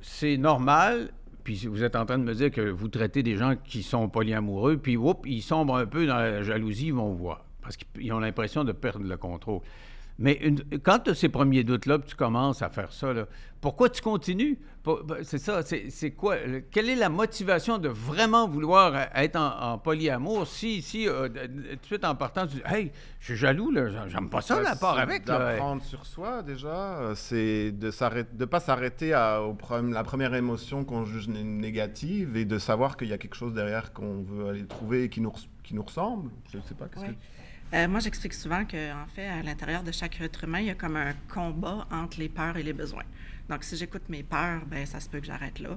C'est normal, puis vous êtes en train de me dire que vous traitez des gens qui sont polyamoureux, puis oups, ils sombrent un peu dans la jalousie, ils vont voir, parce qu'ils ont l'impression de perdre le contrôle. Mais une- quand tu as ces premiers doutes-là, tu commences à faire ça, là, pourquoi tu continues? Ben, C'est ça, c'est quoi? le- Quelle est la motivation de vraiment vouloir euh, être en, en polyamour si, si euh, de- tout suite en partant, tu dis Hey, je suis jaloux, là, j'aime pas ça, Bah, la part c'est avec. D'apprendre sur soi, déjà. euh, C'est de ne pas s'arrêter à au problème- la première émotion qu'on juge né- négative et de savoir qu'il y a quelque chose derrière qu'on veut aller trouver et qui nous, qui nous ressemble. Je ne sais pas. qu'est-ce Oui. que- Euh, moi, j'explique souvent qu'en fait, à l'intérieur de chaque être humain, il y a comme un combat entre les peurs et les besoins. Donc, si j'écoute mes peurs, ben ça se peut que j'arrête là.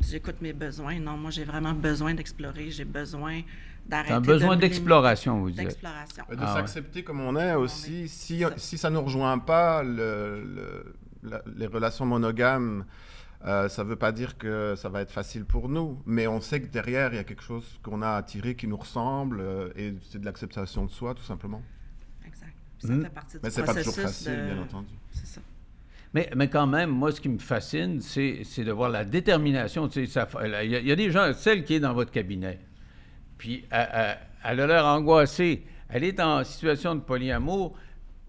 Si j'écoute mes besoins, non, moi, j'ai vraiment besoin d'explorer, j'ai besoin d'arrêter. Un besoin d'exploration, vous dites. D'exploration. De Ah ouais. s'accepter comme on est aussi. Si, ça. si ça ne nous rejoint pas, le- le- la- les relations monogames, euh, ça ne veut pas dire que ça va être facile pour nous. Mais on sait que derrière, il y a quelque chose qu'on a attiré qui nous ressemble. euh, et c'est de l'acceptation de soi, tout simplement. Exact. Puis ça Mm. fait partie du Mais c'est pas toujours facile, de- bien entendu. C'est ça. Mais, mais quand même, moi, ce qui me fascine, c'est c'est de voir la détermination. Tu sais, Il y, a- il y a des gens, celle qui est dans votre cabinet, puis elle, elle- elle a l'air angoissée. Elle est en situation de polyamour,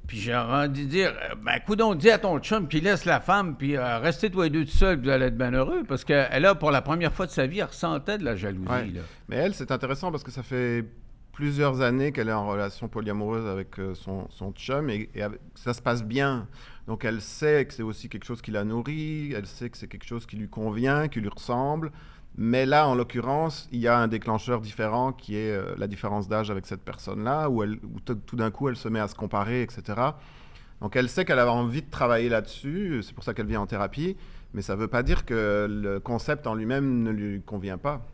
puis j'ai envie de dire, euh, ben, coudon, dis à ton chum qu'il laisse la femme, puis euh, restez tous les deux tout seuls, vous allez être bien heureux, parce qu'elle a, pour la première fois de sa vie, elle ressentait de la jalousie. Ouais. là. Mais elle, c'est intéressant parce que ça fait plusieurs années qu'elle est en relation polyamoureuse avec euh, son, son chum et, ça se passe bien. Donc elle sait que c'est aussi quelque chose qui la nourrit, elle sait que c'est quelque chose qui lui convient, qui lui ressemble. Mais là, en l'occurrence, il y a un déclencheur différent qui est euh, la différence d'âge avec cette personne-là, où, elle- où tout d'un coup elle se met à se comparer, etc. Donc elle sait qu'elle a envie de travailler là-dessus, c'est pour ça qu'elle vient en thérapie, mais ça ne veut pas dire que le concept en lui-même ne lui convient pas.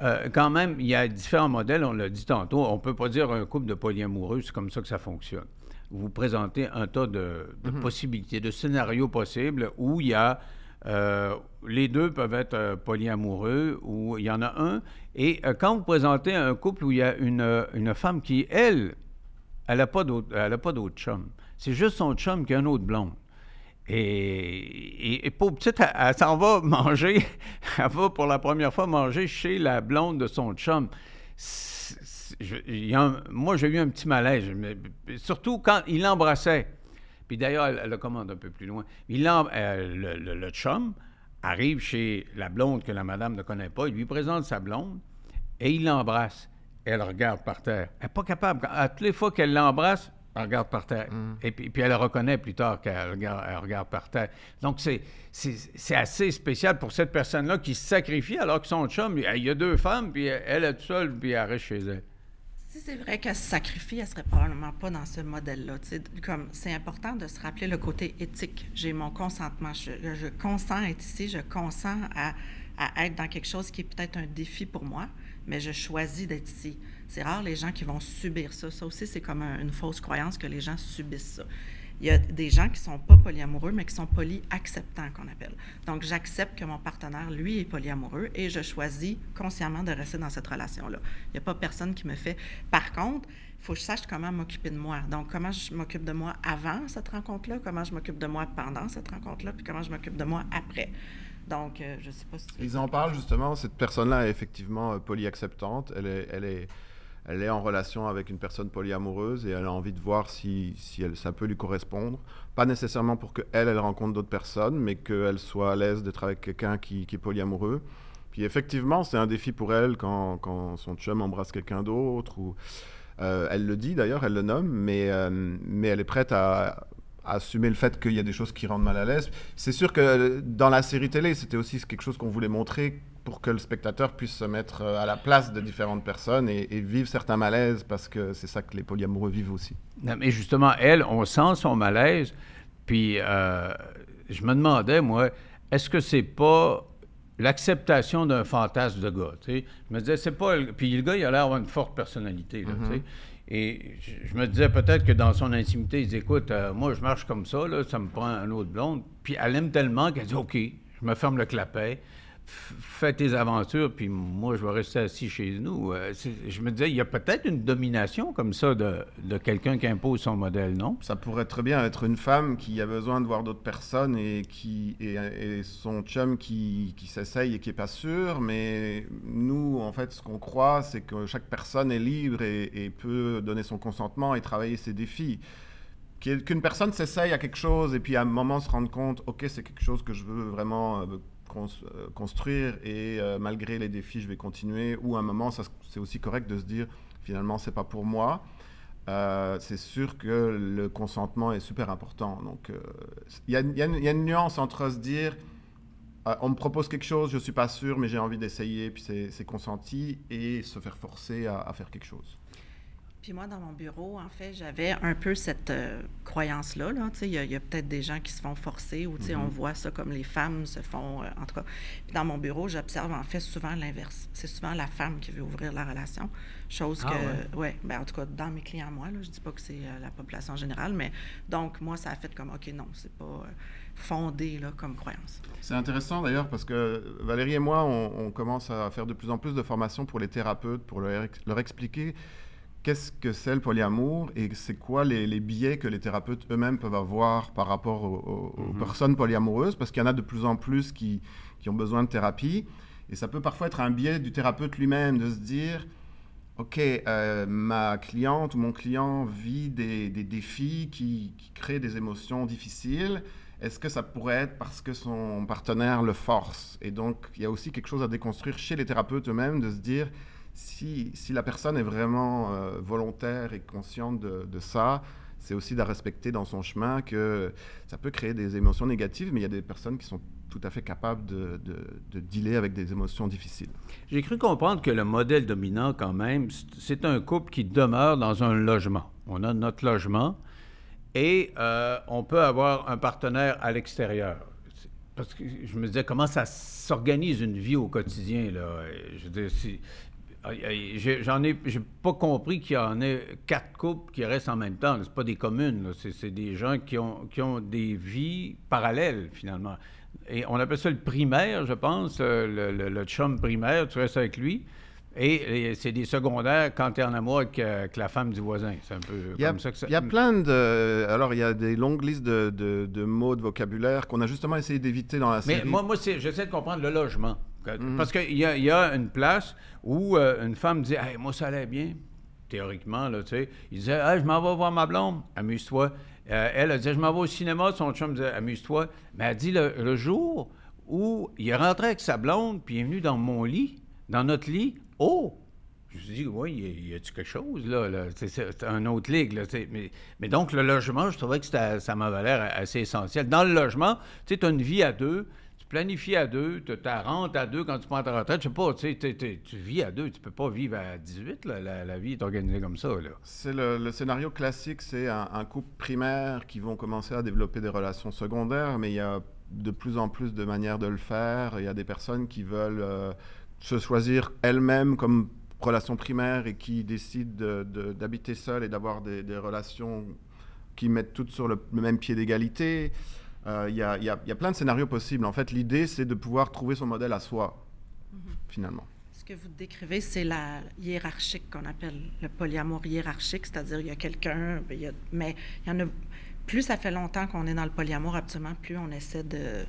Euh, quand même, il y a différents modèles, on l'a dit tantôt. On ne peut pas dire un couple de polyamoureux, c'est comme ça que ça fonctionne. Vous présentez un tas de, de possibilités, de scénarios possibles où il y a. euh, les deux peuvent être euh, polyamoureux, ou il y en a un. Et euh, quand vous présentez un couple où il y a une, une femme qui, elle, elle n'a pas d'autre chum. C'est juste son chum qui a un autre blonde. Et, et, pauvre petite, elle, s'en va manger, elle va pour la première fois manger chez la blonde de son chum. Moi, j'ai eu un petit malaise, surtout quand il l'embrassait. Puis d'ailleurs, elle, elle le commande un peu plus loin. Il euh, le, le- le chum arrive chez la blonde que la madame ne connaît pas, il lui présente sa blonde et il l'embrasse. Elle regarde par terre. Elle n'est pas capable. À toutes les fois qu'elle l'embrasse, elle regarde par terre. Et puis, puis elle le reconnaît plus tard qu'elle regarde, par terre. Donc, c'est, assez spécial pour cette personne-là qui se sacrifie alors que son chum, il il y a deux femmes, puis elle est toute seule, puis elle reste chez elle. Si c'est vrai qu'elle se sacrifie, elle serait probablement pas dans ce modèle-là. Comme c'est important de se rappeler le côté éthique. J'ai mon consentement. Je, consens à être ici. Je consens à, à être dans quelque chose qui est peut-être un défi pour moi, mais je choisis d'être ici. C'est rare les gens qui vont subir ça. Ça aussi, c'est comme un- une fausse croyance que les gens subissent ça. Il y a des gens qui sont pas polyamoureux, mais qui sont polyacceptants, qu'on appelle. Donc, j'accepte que mon partenaire, lui, est polyamoureux et je choisis consciemment de rester dans cette relation-là. Il n'y a pas personne qui me fait. Par contre, il faut que je sache comment m'occuper de moi. Donc, comment je m'occupe de moi avant cette rencontre-là, comment je m'occupe de moi pendant cette rencontre-là, puis comment je m'occupe de moi après. Donc, euh, je ne sais pas si... Ils en parlent justement. Cette personne-là est effectivement euh, polyacceptante. Elle est, elle, est, elle est en relation avec une personne polyamoureuse et elle a envie de voir si, si ça peut lui correspondre. Pas nécessairement pour qu'elle, elle rencontre d'autres personnes, mais qu'elle soit à l'aise d'être avec quelqu'un qui, qui est polyamoureux. Puis effectivement, c'est un défi pour elle quand, quand son chum embrasse quelqu'un d'autre. Ou, euh, elle le dit d'ailleurs, elle le nomme, mais, euh, mais elle est prête à, à assumer le fait qu'il y a des choses qui rendent mal à l'aise. C'est sûr que dans la série télé, c'était aussi quelque chose qu'on voulait montrer pour que le spectateur puisse se mettre euh, à la place de différentes personnes et, et vivre certains malaises, parce que c'est ça que les polyamoureux vivent aussi. Non, mais justement, elle, on sent son malaise. Puis euh, je me demandais, moi, est-ce que c'est pas l'acceptation d'un fantasme de gars? tu sais? Je me disais, c'est pas. le- Puis le gars, il a l'air d'avoir une forte personnalité. Là, tu sais? Et je, je me disais peut-être que dans son intimité, il dit écoute, euh, moi, je marche comme ça, là, ça me prend un autre blonde. Puis elle aime tellement qu'elle dit OK, je me ferme le clapet. Fais tes aventures, puis moi, je vais rester assis chez nous. Euh, je me disais, il y a peut-être une domination comme ça de, quelqu'un qui impose son modèle, non? Ça pourrait très bien être une femme qui a besoin de voir d'autres personnes et, qui, et, son chum qui, qui s'essaye et qui n'est pas sûr. Mais nous, en fait, ce qu'on croit, c'est que chaque personne est libre et, peut donner son consentement et travailler ses défis qu'une personne s'essaye à quelque chose et puis à un moment se rendre compte, ok, c'est quelque chose que je veux vraiment euh, construire et euh, malgré les défis, je vais continuer. Ou à un moment, c'est aussi correct de se dire finalement, c'est pas pour moi. Euh, c'est sûr que le consentement est super important. Donc, il y, a une nuance entre se dire on me propose quelque chose, je suis pas sûr, mais j'ai envie d'essayer, puis c'est consenti, et se faire forcer à faire quelque chose. Puis moi, dans mon bureau, en fait, j'avais un peu cette euh, croyance-là. Là. Il y a, peut-être des gens qui se font forcer ou on mm-hmm. voit ça comme les femmes se font. Euh, en tout cas, dans mon bureau, j'observe en fait souvent l'inverse. C'est souvent la femme qui veut ouvrir la relation. Chose ah que. Ouais. ben, en tout cas, dans mes clients, moi, là, je dis pas que c'est euh, la population générale, mais donc, moi, ça a fait comme OK, non, c'est pas fondé là, comme croyance. C'est intéressant d'ailleurs parce que Valérie et moi, on, commence à faire de plus en plus de formations pour les thérapeutes, pour leur, leur expliquer qu'est-ce que c'est le polyamour et c'est quoi les, biais que les thérapeutes eux-mêmes peuvent avoir par rapport aux, mhm. personnes polyamoureuses, parce qu'il y en a de plus en plus qui, ont besoin de thérapie. Et ça peut parfois être un biais du thérapeute lui-même de se dire, OK, euh, ma cliente ou mon client vit des, défis qui, qui, créent des émotions difficiles. Est-ce que ça pourrait être parce que son partenaire le force? Et donc, il y a aussi quelque chose à déconstruire chez les thérapeutes eux-mêmes de se dire, si, la personne est vraiment euh, volontaire et consciente de, ça, c'est aussi de respecter dans son chemin que ça peut créer des émotions négatives, mais il y a des personnes qui sont tout à fait capables de, de, dealer avec des émotions difficiles. J'ai cru comprendre que le modèle dominant, quand même, c'est un couple qui demeure dans un logement. On a notre logement et euh, on peut avoir un partenaire à l'extérieur. Parce que je me disais, comment ça s'organise une vie au quotidien, là? Je veux dire, J'en ai, j'ai pas compris qu'il y en ait quatre couples qui restent en même temps. C'est pas des communes, c'est, des gens qui ont, qui ont des vies parallèles finalement. Et on appelle ça le primaire, je pense, euh, le, le, chum primaire, tu restes avec lui. Et, c'est des secondaires quand tu es en amour euh, avec, la femme du voisin. C'est un peu comme ça que ça... Il y a plein de... Alors, il y a des longues listes de, de, mots, de vocabulaire qu'on a justement essayé d'éviter dans la série. Mais moi, moi j'essaie de comprendre le logement. Mhm. Parce qu'il y, y, a une place où euh, une femme dit hey, Moi, ça allait bien. Théoriquement, là, tu sais. Il disait hey, Je m'en vais voir ma blonde, amuse-toi. Euh, elle, a dit Je m'en vais au cinéma. Son chum disait Amuse-toi. Mais elle dit le, jour où il est rentré avec sa blonde, puis il est venu dans mon lit, dans notre lit, oh je me suis dit, oui, y a-tu quelque chose, là? C'est un autre ligue, là. Mais, mais, donc, le logement, je trouvais que ça m'avait l'air assez essentiel. Dans le logement, tu sais, tu as une vie à deux, planifies à deux, tu rente à deux quand tu prends ta retraite. Je sais pas, tu vis à deux, tu peux pas vivre à 18. la, vie est organisée comme ça. C'est le, scénario classique, c'est un, couple primaire qui vont commencer à développer des relations secondaires, mais il y a de plus en plus de manières de le faire. Il y a des personnes qui veulent euh, se choisir elles-mêmes comme relation primaire et qui décident d'habiter seules et d'avoir des, relations qui mettent toutes sur le même pied d'égalité. Euh, il y, a, plein de scénarios possibles. En fait, l'idée, c'est de pouvoir trouver son modèle à soi, mhm. finalement. Ce que vous décrivez, c'est la hiérarchique qu'on appelle le polyamour hiérarchique, c'est-à-dire il y a quelqu'un, ben, mais il y en a. Plus ça fait longtemps qu'on est dans le polyamour, absolument, plus on essaie de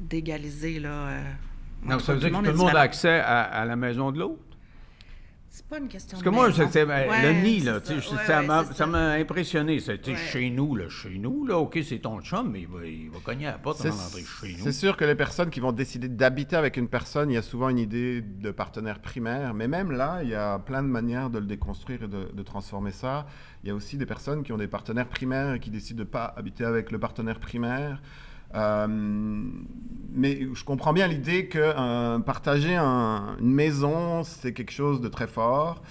d'égaliser là. Euh, non, ça veut dire que tout le monde a accès à la maison de l'autre? C'est pas une question Parce que moi, c'est, ben, le nid, là, ça, m'a, impressionné. C'était chez nous, là, chez nous, là, OK, c'est ton chum, mais il va, il va cogner à la porte avant d'entrer chez nous. C'est sûr que les personnes qui vont décider d'habiter avec une personne, il y a souvent une idée de partenaire primaire, mais même là, il y a plein de manières de le déconstruire et de, transformer ça. Il y a aussi des personnes qui ont des partenaires primaires et qui décident de ne pas habiter avec le partenaire primaire. Euh, mais je comprends bien l'idée que euh, partager une maison, c'est quelque chose de très fort.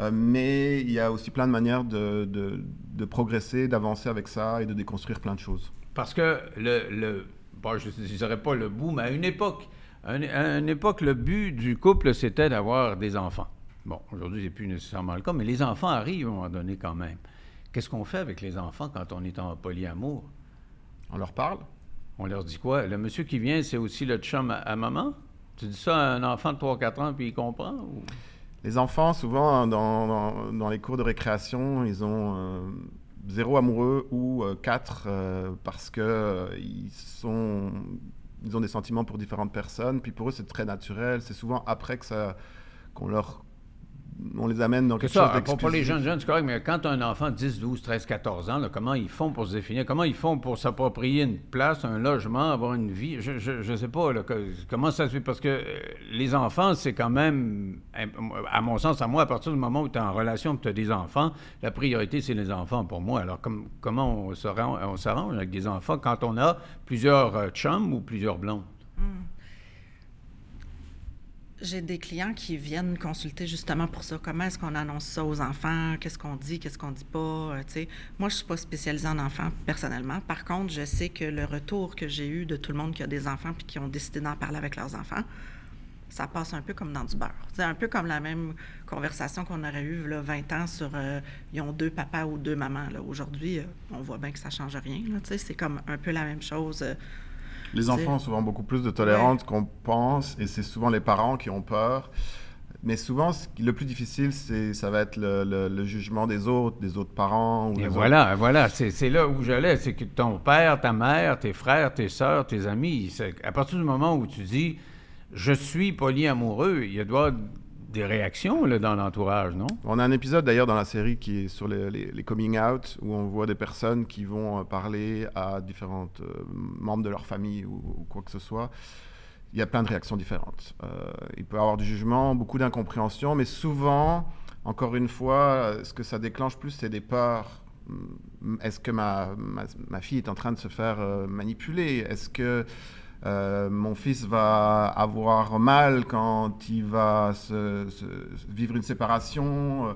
Euh, mais il y a aussi plein de manières de, de, progresser, d'avancer avec ça et de déconstruire plein de choses. Parce que le, le bon, je ne dirais pas le bout, mais à une époque, à une, époque, le but du couple, c'était d'avoir des enfants. Bon, aujourd'hui, c'est plus nécessairement le cas, mais les enfants arrivent à un moment donné quand même. Qu'est-ce qu'on fait avec les enfants quand on est en polyamour? On leur parle on leur dit quoi? Le monsieur qui vient, c'est aussi le chum à, maman? Tu dis ça à un enfant de 3-4 ans, puis il comprend? Les enfants, souvent, dans, dans, les cours de récréation, ils ont euh, zéro amoureux ou euh, quatre euh, parce que ils sont ils ont des sentiments pour différentes personnes. Puis pour eux, c'est très naturel. C'est souvent après que ça qu'on leur on les amène dans quelque ça, chose Pour les jeunes, jeunes, c'est correct, mais quand un enfant de 10, 12, 13, 14 ans, comment ils font pour se définir? Comment ils font pour s'approprier une place, un logement, avoir une vie? Je ne sais pas comment ça se fait? Parce que euh, les enfants, c'est quand même, à mon sens, à moi, à partir du moment où tu es en relation et tu as des enfants, la priorité, c'est les enfants pour moi. Alors, comment on s'arrange avec des enfants quand on a plusieurs euh, chums ou plusieurs blondes? Hmm. J'ai des clients qui viennent consulter justement pour ça. Comment est-ce qu'on annonce ça aux enfants? Qu'est-ce qu'on dit? Qu'est-ce qu'on dit pas? Euh, moi, je suis pas spécialisée en enfants personnellement. Par contre, je sais que le retour que j'ai eu de tout le monde qui a des enfants puis qui ont décidé d'en parler avec leurs enfants, ça passe un peu comme dans du beurre. C'est un peu comme la même conversation qu'on aurait eue là, 20 ans sur euh, ils ont deux papas ou deux mamans. Aujourd'hui, euh, on voit bien que ça change rien. C'est comme un peu la même chose. Les enfants ont souvent beaucoup plus de tolérance qu'on pense, et c'est souvent les parents qui ont peur. Mais souvent, le plus difficile, c'est, ça va être le, jugement des autres, des autres parents. et voilà, voilà, c'est, là où j'allais. C'est que ton père, ta mère, tes frères, tes sœurs, tes amis, à partir du moment où tu dis « je suis polyamoureux », il doit des réactions dans l'entourage, non? On a un épisode d'ailleurs dans la série qui est sur les, coming out, où on voit des personnes qui vont euh, parler à différents euh, membres de leur famille ou, quoi que ce soit. Il y a plein de réactions différentes. Euh, il peut y avoir du jugement, beaucoup d'incompréhension, mais souvent, encore une fois, ce que ça déclenche plus, c'est des peurs. Hum, est-ce que ma, ma, fille est en train de se faire manipuler? Est-ce que euh, mon fils va avoir mal quand il va vivre une séparation. Euh,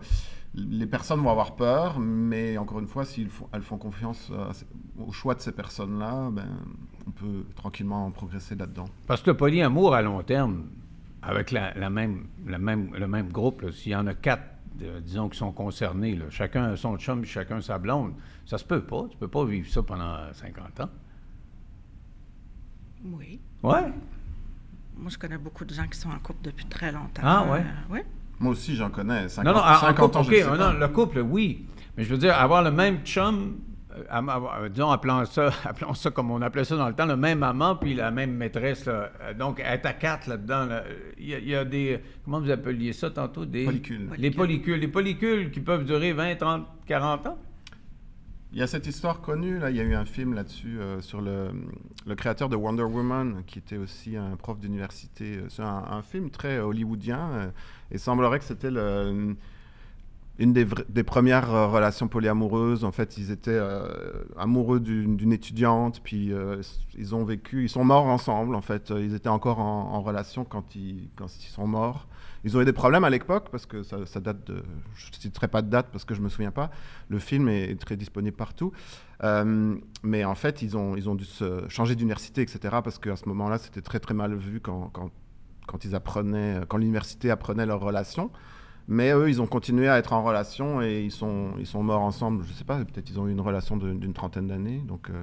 les personnes vont avoir peur, mais encore une fois, si elles font confiance au choix de ces personnes-là, ben, on peut tranquillement progresser là-dedans. Parce que le polyamour à long terme, avec le même groupe, s'il y en a quatre, disons, qui sont concernés, chacun son chum, chacun sa blonde, ça se peut pas. Tu peux pas vivre ça pendant 50 ans. Oui. Ouais. Moi, je connais beaucoup de gens qui sont en couple depuis très longtemps. Ah, ouais? Euh, oui. Moi aussi, j'en connais. 50, non, non, 50 ans, OK, non, le couple, oui. Mais je veux dire, avoir le même chum, euh, disons, appelons ça, appelons ça comme on appelait ça dans le temps, le même amant puis la même maîtresse. Euh, donc, être à quatre là-dedans, il y, a des. Comment vous appeliez ça tantôt? Des, Polycules. Les polycules. Les polycules qui peuvent durer 20, 30, 40 ans. Il y a cette histoire connue, là, il y a eu un film là-dessus euh, sur le, le, créateur de Wonder Woman, qui était aussi un prof d'université. C'est un, film très hollywoodien, euh, et semblerait que c'était une des, premières euh, relations polyamoureuses. En fait, ils étaient amoureux d'une étudiante, puis ils ont vécu, ils sont morts ensemble. En fait, ils étaient encore en, relation quand ils, sont morts. Ils ont eu des problèmes à l'époque parce que ça, date de. Je ne citerai pas de date parce que je ne me souviens pas. Le film est très disponible partout. Euh, mais en fait, ils ont, dû se changer d'université, etc. Parce qu'à ce moment-là, c'était très très mal vu quand, quand, ils apprenaient, quand l'université apprenait leur relation. Mais eux, ils ont continué à être en relation et ils sont, ils sont morts ensemble. Je ne sais pas, peut-être ils ont eu une relation d'une trentaine d'années. Donc. Euh.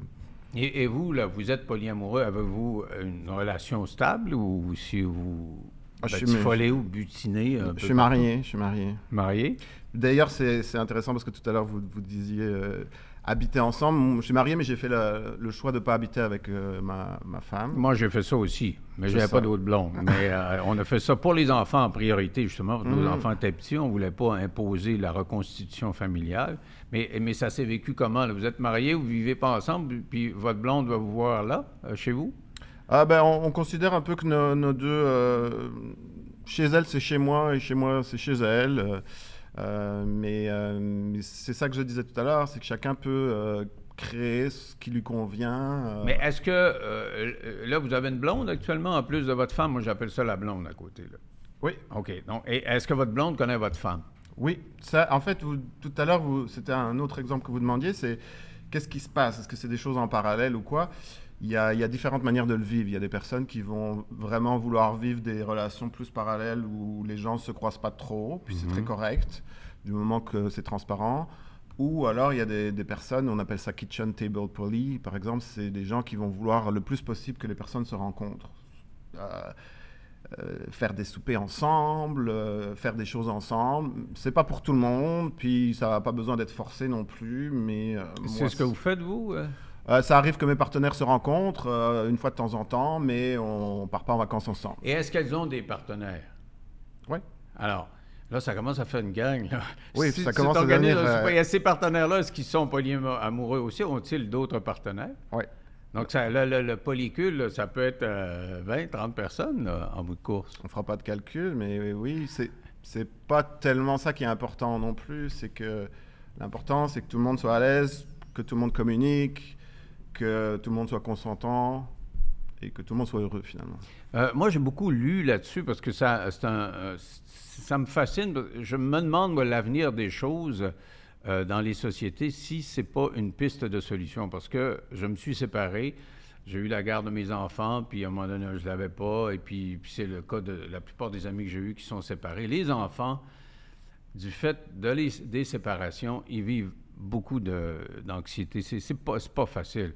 Et, et, vous, là, vous êtes polyamoureux, avez-vous une relation stable ou si vous ah, je suis ou butiné Je suis marié, je suis marié. Marié? D'ailleurs, c'est intéressant parce que tout à l'heure, vous, vous disiez euh, habiter ensemble. Je suis marié, mais j'ai fait le choix de ne pas habiter avec euh, ma, ma, femme. Moi, j'ai fait ça aussi, mais je n'avais pas d'autre blonde. mais euh, on a fait ça pour les enfants en priorité, justement. Nos mhm. enfants étaient petits, on ne voulait pas imposer la reconstitution familiale. Mais, mais ça s'est vécu comment? Vous êtes marié, vous ne vivez pas ensemble, puis votre blonde va vous voir là, chez vous? Ah ben, on, considère un peu que nos, deux... Euh, chez elle, c'est chez moi, et chez moi, c'est chez elle. Euh, euh, mais, c'est ça que je disais tout à l'heure, c'est que chacun peut créer ce qui lui convient. Mais est-ce que... là, vous avez une blonde actuellement, en plus de votre femme? Moi, j'appelle ça la blonde à côté. Là. Oui. OK. Donc, est-ce que votre blonde connaît votre femme? Oui. Ça, en fait, tout à l'heure, c'était un autre exemple que vous demandiez, c'est qu'est-ce qui se passe? Est-ce que c'est des choses en parallèle ou quoi? Il y, a, différentes manières de le vivre. Il y a des personnes qui vont vraiment vouloir vivre des relations plus parallèles où les gens ne se croisent pas trop, puis c'est très mhm. correct, du moment que c'est transparent. Ou alors il y a des, personnes, on appelle ça kitchen table poly, par exemple, c'est des gens qui vont vouloir le plus possible que les personnes se rencontrent. Euh, euh, faire des soupers ensemble, euh, faire des choses ensemble. C'est pas pour tout le monde, puis ça n'a pas besoin d'être forcé non plus, mais... euh, C'est ce que vous faites, vous? euh? euh, ça arrive que mes partenaires se rencontrent euh, une fois de temps en temps, mais on, on part pas en vacances ensemble. Et est-ce qu'elles ont des partenaires? Oui. Alors, là, ça commence à faire une gang. Là. Oui, Si ça commence à devenir, euh, Il y a ces partenaires-là, est-ce qu'ils sont polyamoureux aussi? Ont-ils d'autres partenaires? Oui. Donc, ça, le, le- le polycule, ça peut être euh, 20, 30 personnes là, en bout de course. On fera pas de calcul, mais oui, c'est c'est pas tellement ça qui est important non plus. C'est que l'important, c'est que tout le monde soit à l'aise, que tout le monde communique, que tout le monde soit consentant et que tout le monde soit heureux finalement. Euh, moi, j'ai beaucoup lu là-dessus parce que ça, c'est un, euh, ça me fascine. Je me demande, moi, l'avenir des choses euh, dans les sociétés, si c'est pas une piste de solution. Parce que je me suis séparé, j'ai eu la garde de mes enfants, puis à un moment donné, je ne l'avais pas. Et puis, puis c'est le cas de la plupart des amis que j'ai eus qui sont séparés. Les enfants, du fait de les- des séparations, ils vivent beaucoup d'anxiété. C'est pas, pas facile.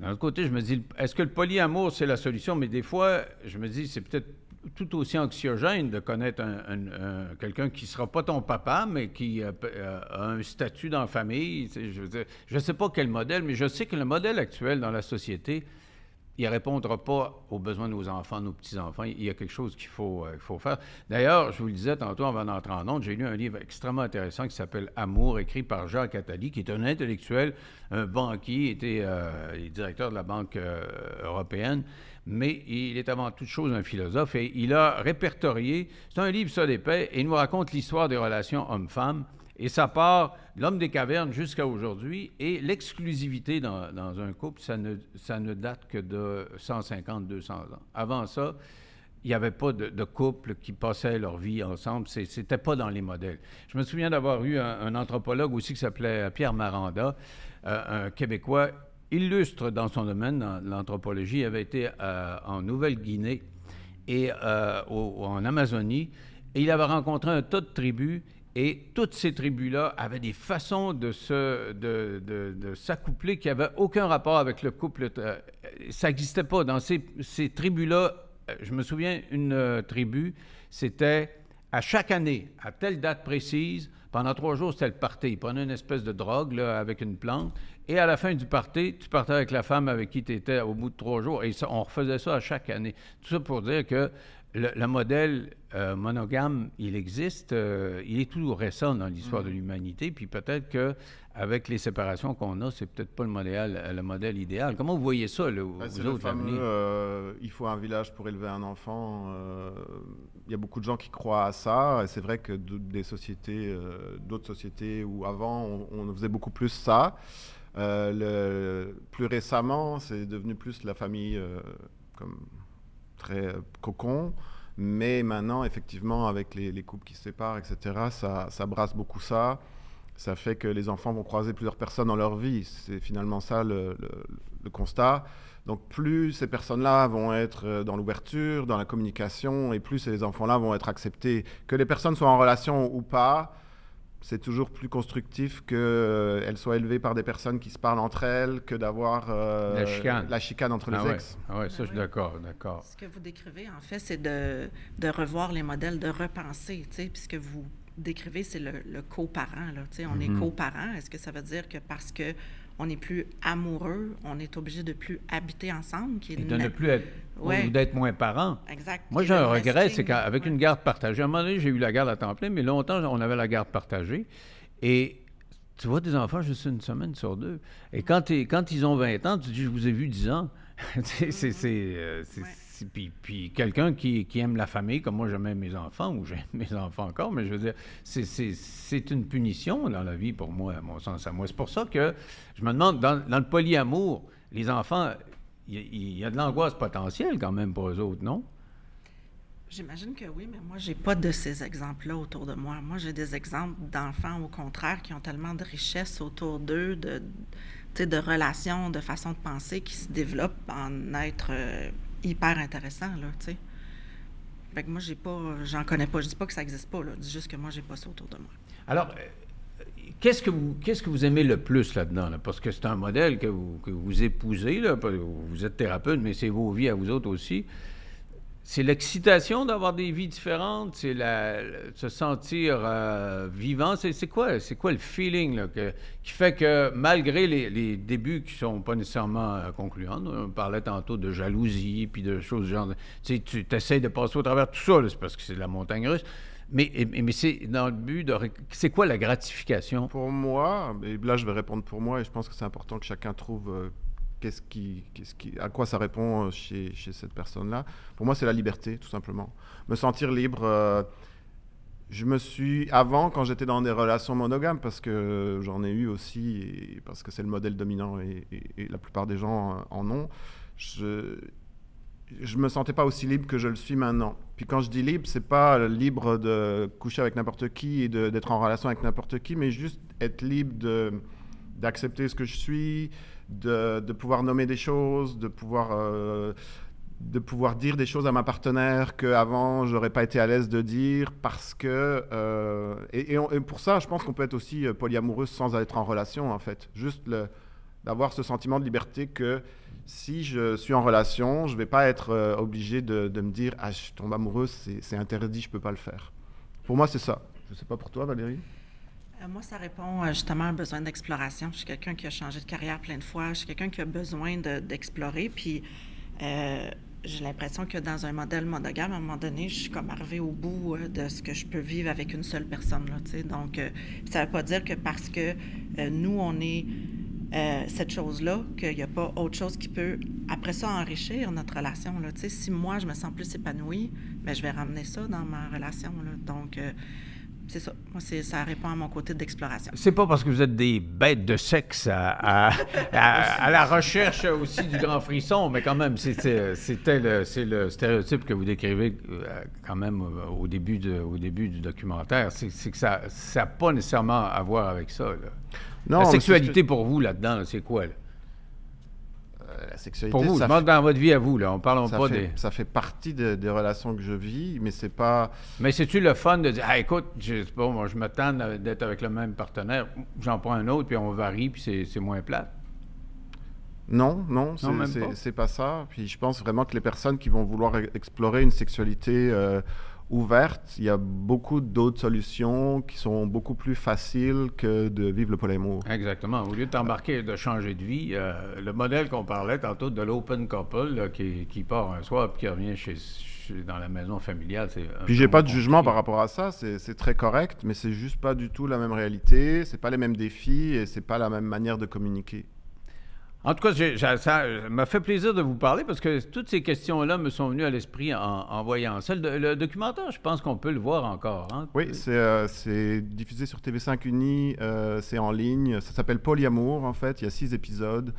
D'un autre côté, je me dis, est-ce que le polyamour, c'est la solution? Mais des fois, je me dis, c'est peut-être tout aussi anxiogène de connaître un- un- un- quelqu'un qui ne sera pas ton papa, mais qui euh, euh, a un statut dans la famille. Je ne sais pas quel modèle, mais je sais que le modèle actuel dans la société, il ne répondra pas aux besoins de nos enfants, nos petits-enfants. Il y a quelque chose qu'il faut, euh, faut faire. D'ailleurs, je vous le disais tantôt avant d'entrer en onde, j'ai lu un livre extrêmement intéressant qui s'appelle Amour, écrit par Jacques Attali, qui est un intellectuel, un banquier, était directeur de la Banque européenne, mais il est avant toute chose un philosophe et il a répertorié, c'est un livre ça d'épais, et il nous raconte l'histoire des relations hommes-femmes. Et ça part l'homme des cavernes jusqu'à aujourd'hui. Et l'exclusivité dans, un couple, ça ne, date que de 150, 200 ans. Avant ça, il n'y avait pas de, de couple qui passaient leur vie ensemble. Ce n'était pas dans les modèles. Je me souviens d'avoir eu un, un anthropologue aussi qui s'appelait Pierre Maranda, euh, un Québécois illustre dans son domaine, l'anthropologie. Avait été euh, en Nouvelle-Guinée et euh, en Amazonie. Et il avait rencontré un tas de tribus. Et toutes ces tribus-là avaient des façons de se, de, de- s'accoupler qui n'avaient aucun rapport avec le couple. euh, ça n'existait pas. Dans ces, ces tribus-là, je me souviens, une tribu, c'était à chaque année, à telle date précise, pendant trois jours, c'était le party. Ils prenaient une espèce de drogue avec une plante. Et à la fin du party, tu partais avec la femme avec qui tu étais au bout de trois jours. Et ça, on refaisait ça à chaque année. Tout ça pour dire que le, le modèle euh, monogame, il existe. euh, il est tout récent dans l'histoire de l'humanité. Puis peut-être que avec les séparations qu'on a, c'est peut-être pas le modèle, le modèle idéal. Comment vous voyez ça, là, Bah, vous le autres, fameux, euh, il faut un village pour élever un enfant. euh, Il y a beaucoup de gens qui croient à ça. Et c'est vrai que des sociétés, euh, d'autres sociétés où avant on, on faisait beaucoup plus ça. Euh, le- plus récemment, c'est devenu plus la famille euh, comme très euh, cocon. Mais maintenant, effectivement, avec les, les couples qui se séparent, etc., ça, ça brasse beaucoup ça. Ça fait que les enfants vont croiser plusieurs personnes dans leur vie. C'est finalement ça le constat. Donc plus ces personnes-là vont être euh, dans l'ouverture, dans la communication, et plus ces enfants-là vont être acceptés. Que les personnes soient en relation ou pas, c'est toujours plus constructif qu'elles soient élevées par des personnes qui se parlent entre elles que d'avoir euh, La chicane. la chicane entre Ah les ouais, ex. ah ouais, ça, je suis d'accord, d'accord. Ce que vous décrivez, en fait, c'est de, de revoir les modèles, de repenser, tu sais, puis ce que vous décrivez, c'est le, le coparent, là, tu sais, on est coparent. Est-ce que ça veut dire que parce que on n'est plus amoureux, on est obligé de plus habiter ensemble? Qui est Et de na- ne plus être, Ouais. ou d'être moins parent. Exact. Moi, j'ai un regret, c'est qu'avec ouais. une garde partagée, à un moment donné, j'ai eu la garde à temps plein, mais longtemps, on avait la garde partagée. Et tu vois des enfants juste une semaine sur deux. Et quand, t'es- quand ils ont 20 ans, tu dis, je vous ai vu 10 ans. c'est, euh, c'est- Ouais. Puis, puis quelqu'un qui, aime la famille, comme moi j'aime mes enfants, ou j'aime mes enfants encore, mais je veux dire, c'est, une punition dans la vie pour moi, à mon sens à moi. C'est pour ça que je me demande, dans, le polyamour, les enfants, il y, a- de l'angoisse potentielle quand même pour eux autres, non? J'imagine que oui, mais moi, j'ai pas de ces exemples-là autour de moi. Moi, j'ai des exemples d'enfants, au contraire, qui ont tellement de richesses autour d'eux, de relations, de façons de penser qui se développent en être euh, hyper intéressants, là, tu sais. Fait que moi, j'ai pas, j'en connais pas. Je dis pas que ça existe pas, là. Je dis juste que moi, j'ai pas ça autour de moi. Alors, euh, qu'est-ce que vous, qu'est-ce que vous aimez le plus là-dedans? là? Parce que c'est un modèle que vous, que vous épousez, là. Vous êtes thérapeute, mais c'est vos vies à vous autres aussi. C'est l'excitation d'avoir des vies différentes, c'est se sentir euh, vivant. C'est, quoi, quoi le feeling qui fait que malgré les, débuts qui sont pas nécessairement euh, concluants, on parlait tantôt de jalousie puis de choses genre, tu essaies de passer au travers de tout ça, c'est parce que c'est de la montagne russe. Mais, mais c'est dans le but de. C'est quoi la gratification? Pour moi, et là je vais répondre pour moi, et je pense que c'est important que chacun trouve euh, qu'est-ce qui, à quoi ça répond euh, chez, cette personne-là. Pour moi, c'est la liberté, tout simplement. Me sentir libre. Euh, je me suis, avant, quand j'étais dans des relations monogames, parce que j'en ai eu aussi, parce que c'est le modèle dominant et, la plupart des gens euh, en ont, je, je me sentais pas aussi libre que je le suis maintenant. Puis quand je dis libre, c'est pas libre de coucher avec n'importe qui et d'être en relation avec n'importe qui, mais juste être libre de d'accepter ce que je suis, de, pouvoir nommer des choses, de pouvoir, euh, de pouvoir dire des choses à ma partenaire qu'avant, j'aurais pas été à l'aise de dire parce que... Euh, et, pour ça, je pense qu'on peut être aussi euh, polyamoureuse sans être en relation, en fait. Juste d'avoir ce sentiment de liberté que si je suis en relation, je vais pas être obligé de, de, me dire « Ah, je tombe amoureuse, c'est interdit, je peux pas le faire ». Pour moi, c'est ça. Je sais pas pour toi, Valérie moi, ça répond euh, justement à un besoin d'exploration. Je suis quelqu'un qui a changé de carrière plein de fois. Je suis quelqu'un qui a besoin d'explorer. puis, euh, j'ai l'impression que dans un modèle monogame, à un moment donné, je suis comme arrivée au bout de ce que je peux vivre avec une seule personne. Là, Donc, ça ne veut pas dire que parce que nous, on est cette chose-là, qu'il n'y a pas autre chose qui peut, après ça, enrichir notre relation. Là. Si moi, je me sens plus épanouie, bien, je vais ramener ça dans ma relation. Là. Donc, c'est ça. Moi, ça répond à mon côté d'exploration. C'est pas parce que vous êtes des bêtes de sexe à, à, la recherche aussi du grand frisson, mais quand même, c'était le, le stéréotype que vous décrivez euh, quand même au début, de, au début du documentaire. C'est que ça n'a pas nécessairement à voir avec ça. Non, la sexualité pour vous là-dedans, c'est quoi? Là? La sexualité. Pour vous, dans votre vie à vous, là, on parle pas fait, des. Ça fait partie des relations que je vis, mais c'est pas. Mais c'est-tu le fun de dire, ah, écoute, je moi, je m'attends d'être avec le même partenaire, j'en prends un autre, puis on varie, puis c'est moins plat. Non, non, c'est pas? pas ça. Puis je pense vraiment que les personnes qui vont vouloir e-, explorer une sexualité euh, ouverte, il y a beaucoup d'autres solutions qui sont beaucoup plus faciles que de vivre le polyamour. Exactement. Au lieu de t'embarquer de changer de vie, euh, le modèle qu'on parlait tantôt de l'open couple qui, qui, part un soir et qui revient chez, dans la maison familiale, c'est. Puis j'ai pas de jugement par rapport à ça, c'est très correct, mais c'est juste pas du tout la même réalité, c'est pas les mêmes défis et c'est pas la même manière de communiquer. En tout cas, ça m'a fait plaisir de vous parler parce que toutes ces questions-là me sont venues à l'esprit en, voyant ça. Le, documentaire, je pense qu'on peut le voir encore. Hein. Oui, euh, c'est diffusé sur TV5 Uni, euh, c'est en ligne. Ça s'appelle Polyamour, en fait. Il y a six épisodes.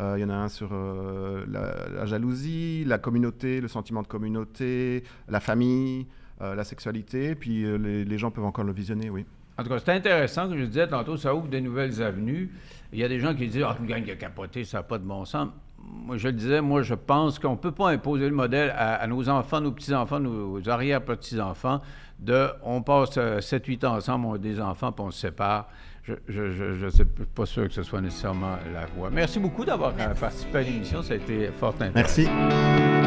Euh, il y en a un sur la, jalousie, la communauté, le sentiment de communauté, la famille, la sexualité. Puis les gens peuvent encore le visionner, oui. En tout cas, c'est intéressant, comme je disais tantôt, ça ouvre de nouvelles avenues. Il y a des gens qui disent Ah, une gang de capoté, ça n'a pas de bon sens. Moi, je le disais, moi, je pense qu'on ne peut pas imposer le modèle à, nos enfants, nos petits-enfants, nos arrière-petits-enfants, de on passe 7-8 euh, ans ensemble, on a des enfants, puis on se sépare. Je ne suis pas sûr que ce soit nécessairement la voie. Merci beaucoup d'avoir euh, participé à l'émission. Ça a été fort intéressant. Merci.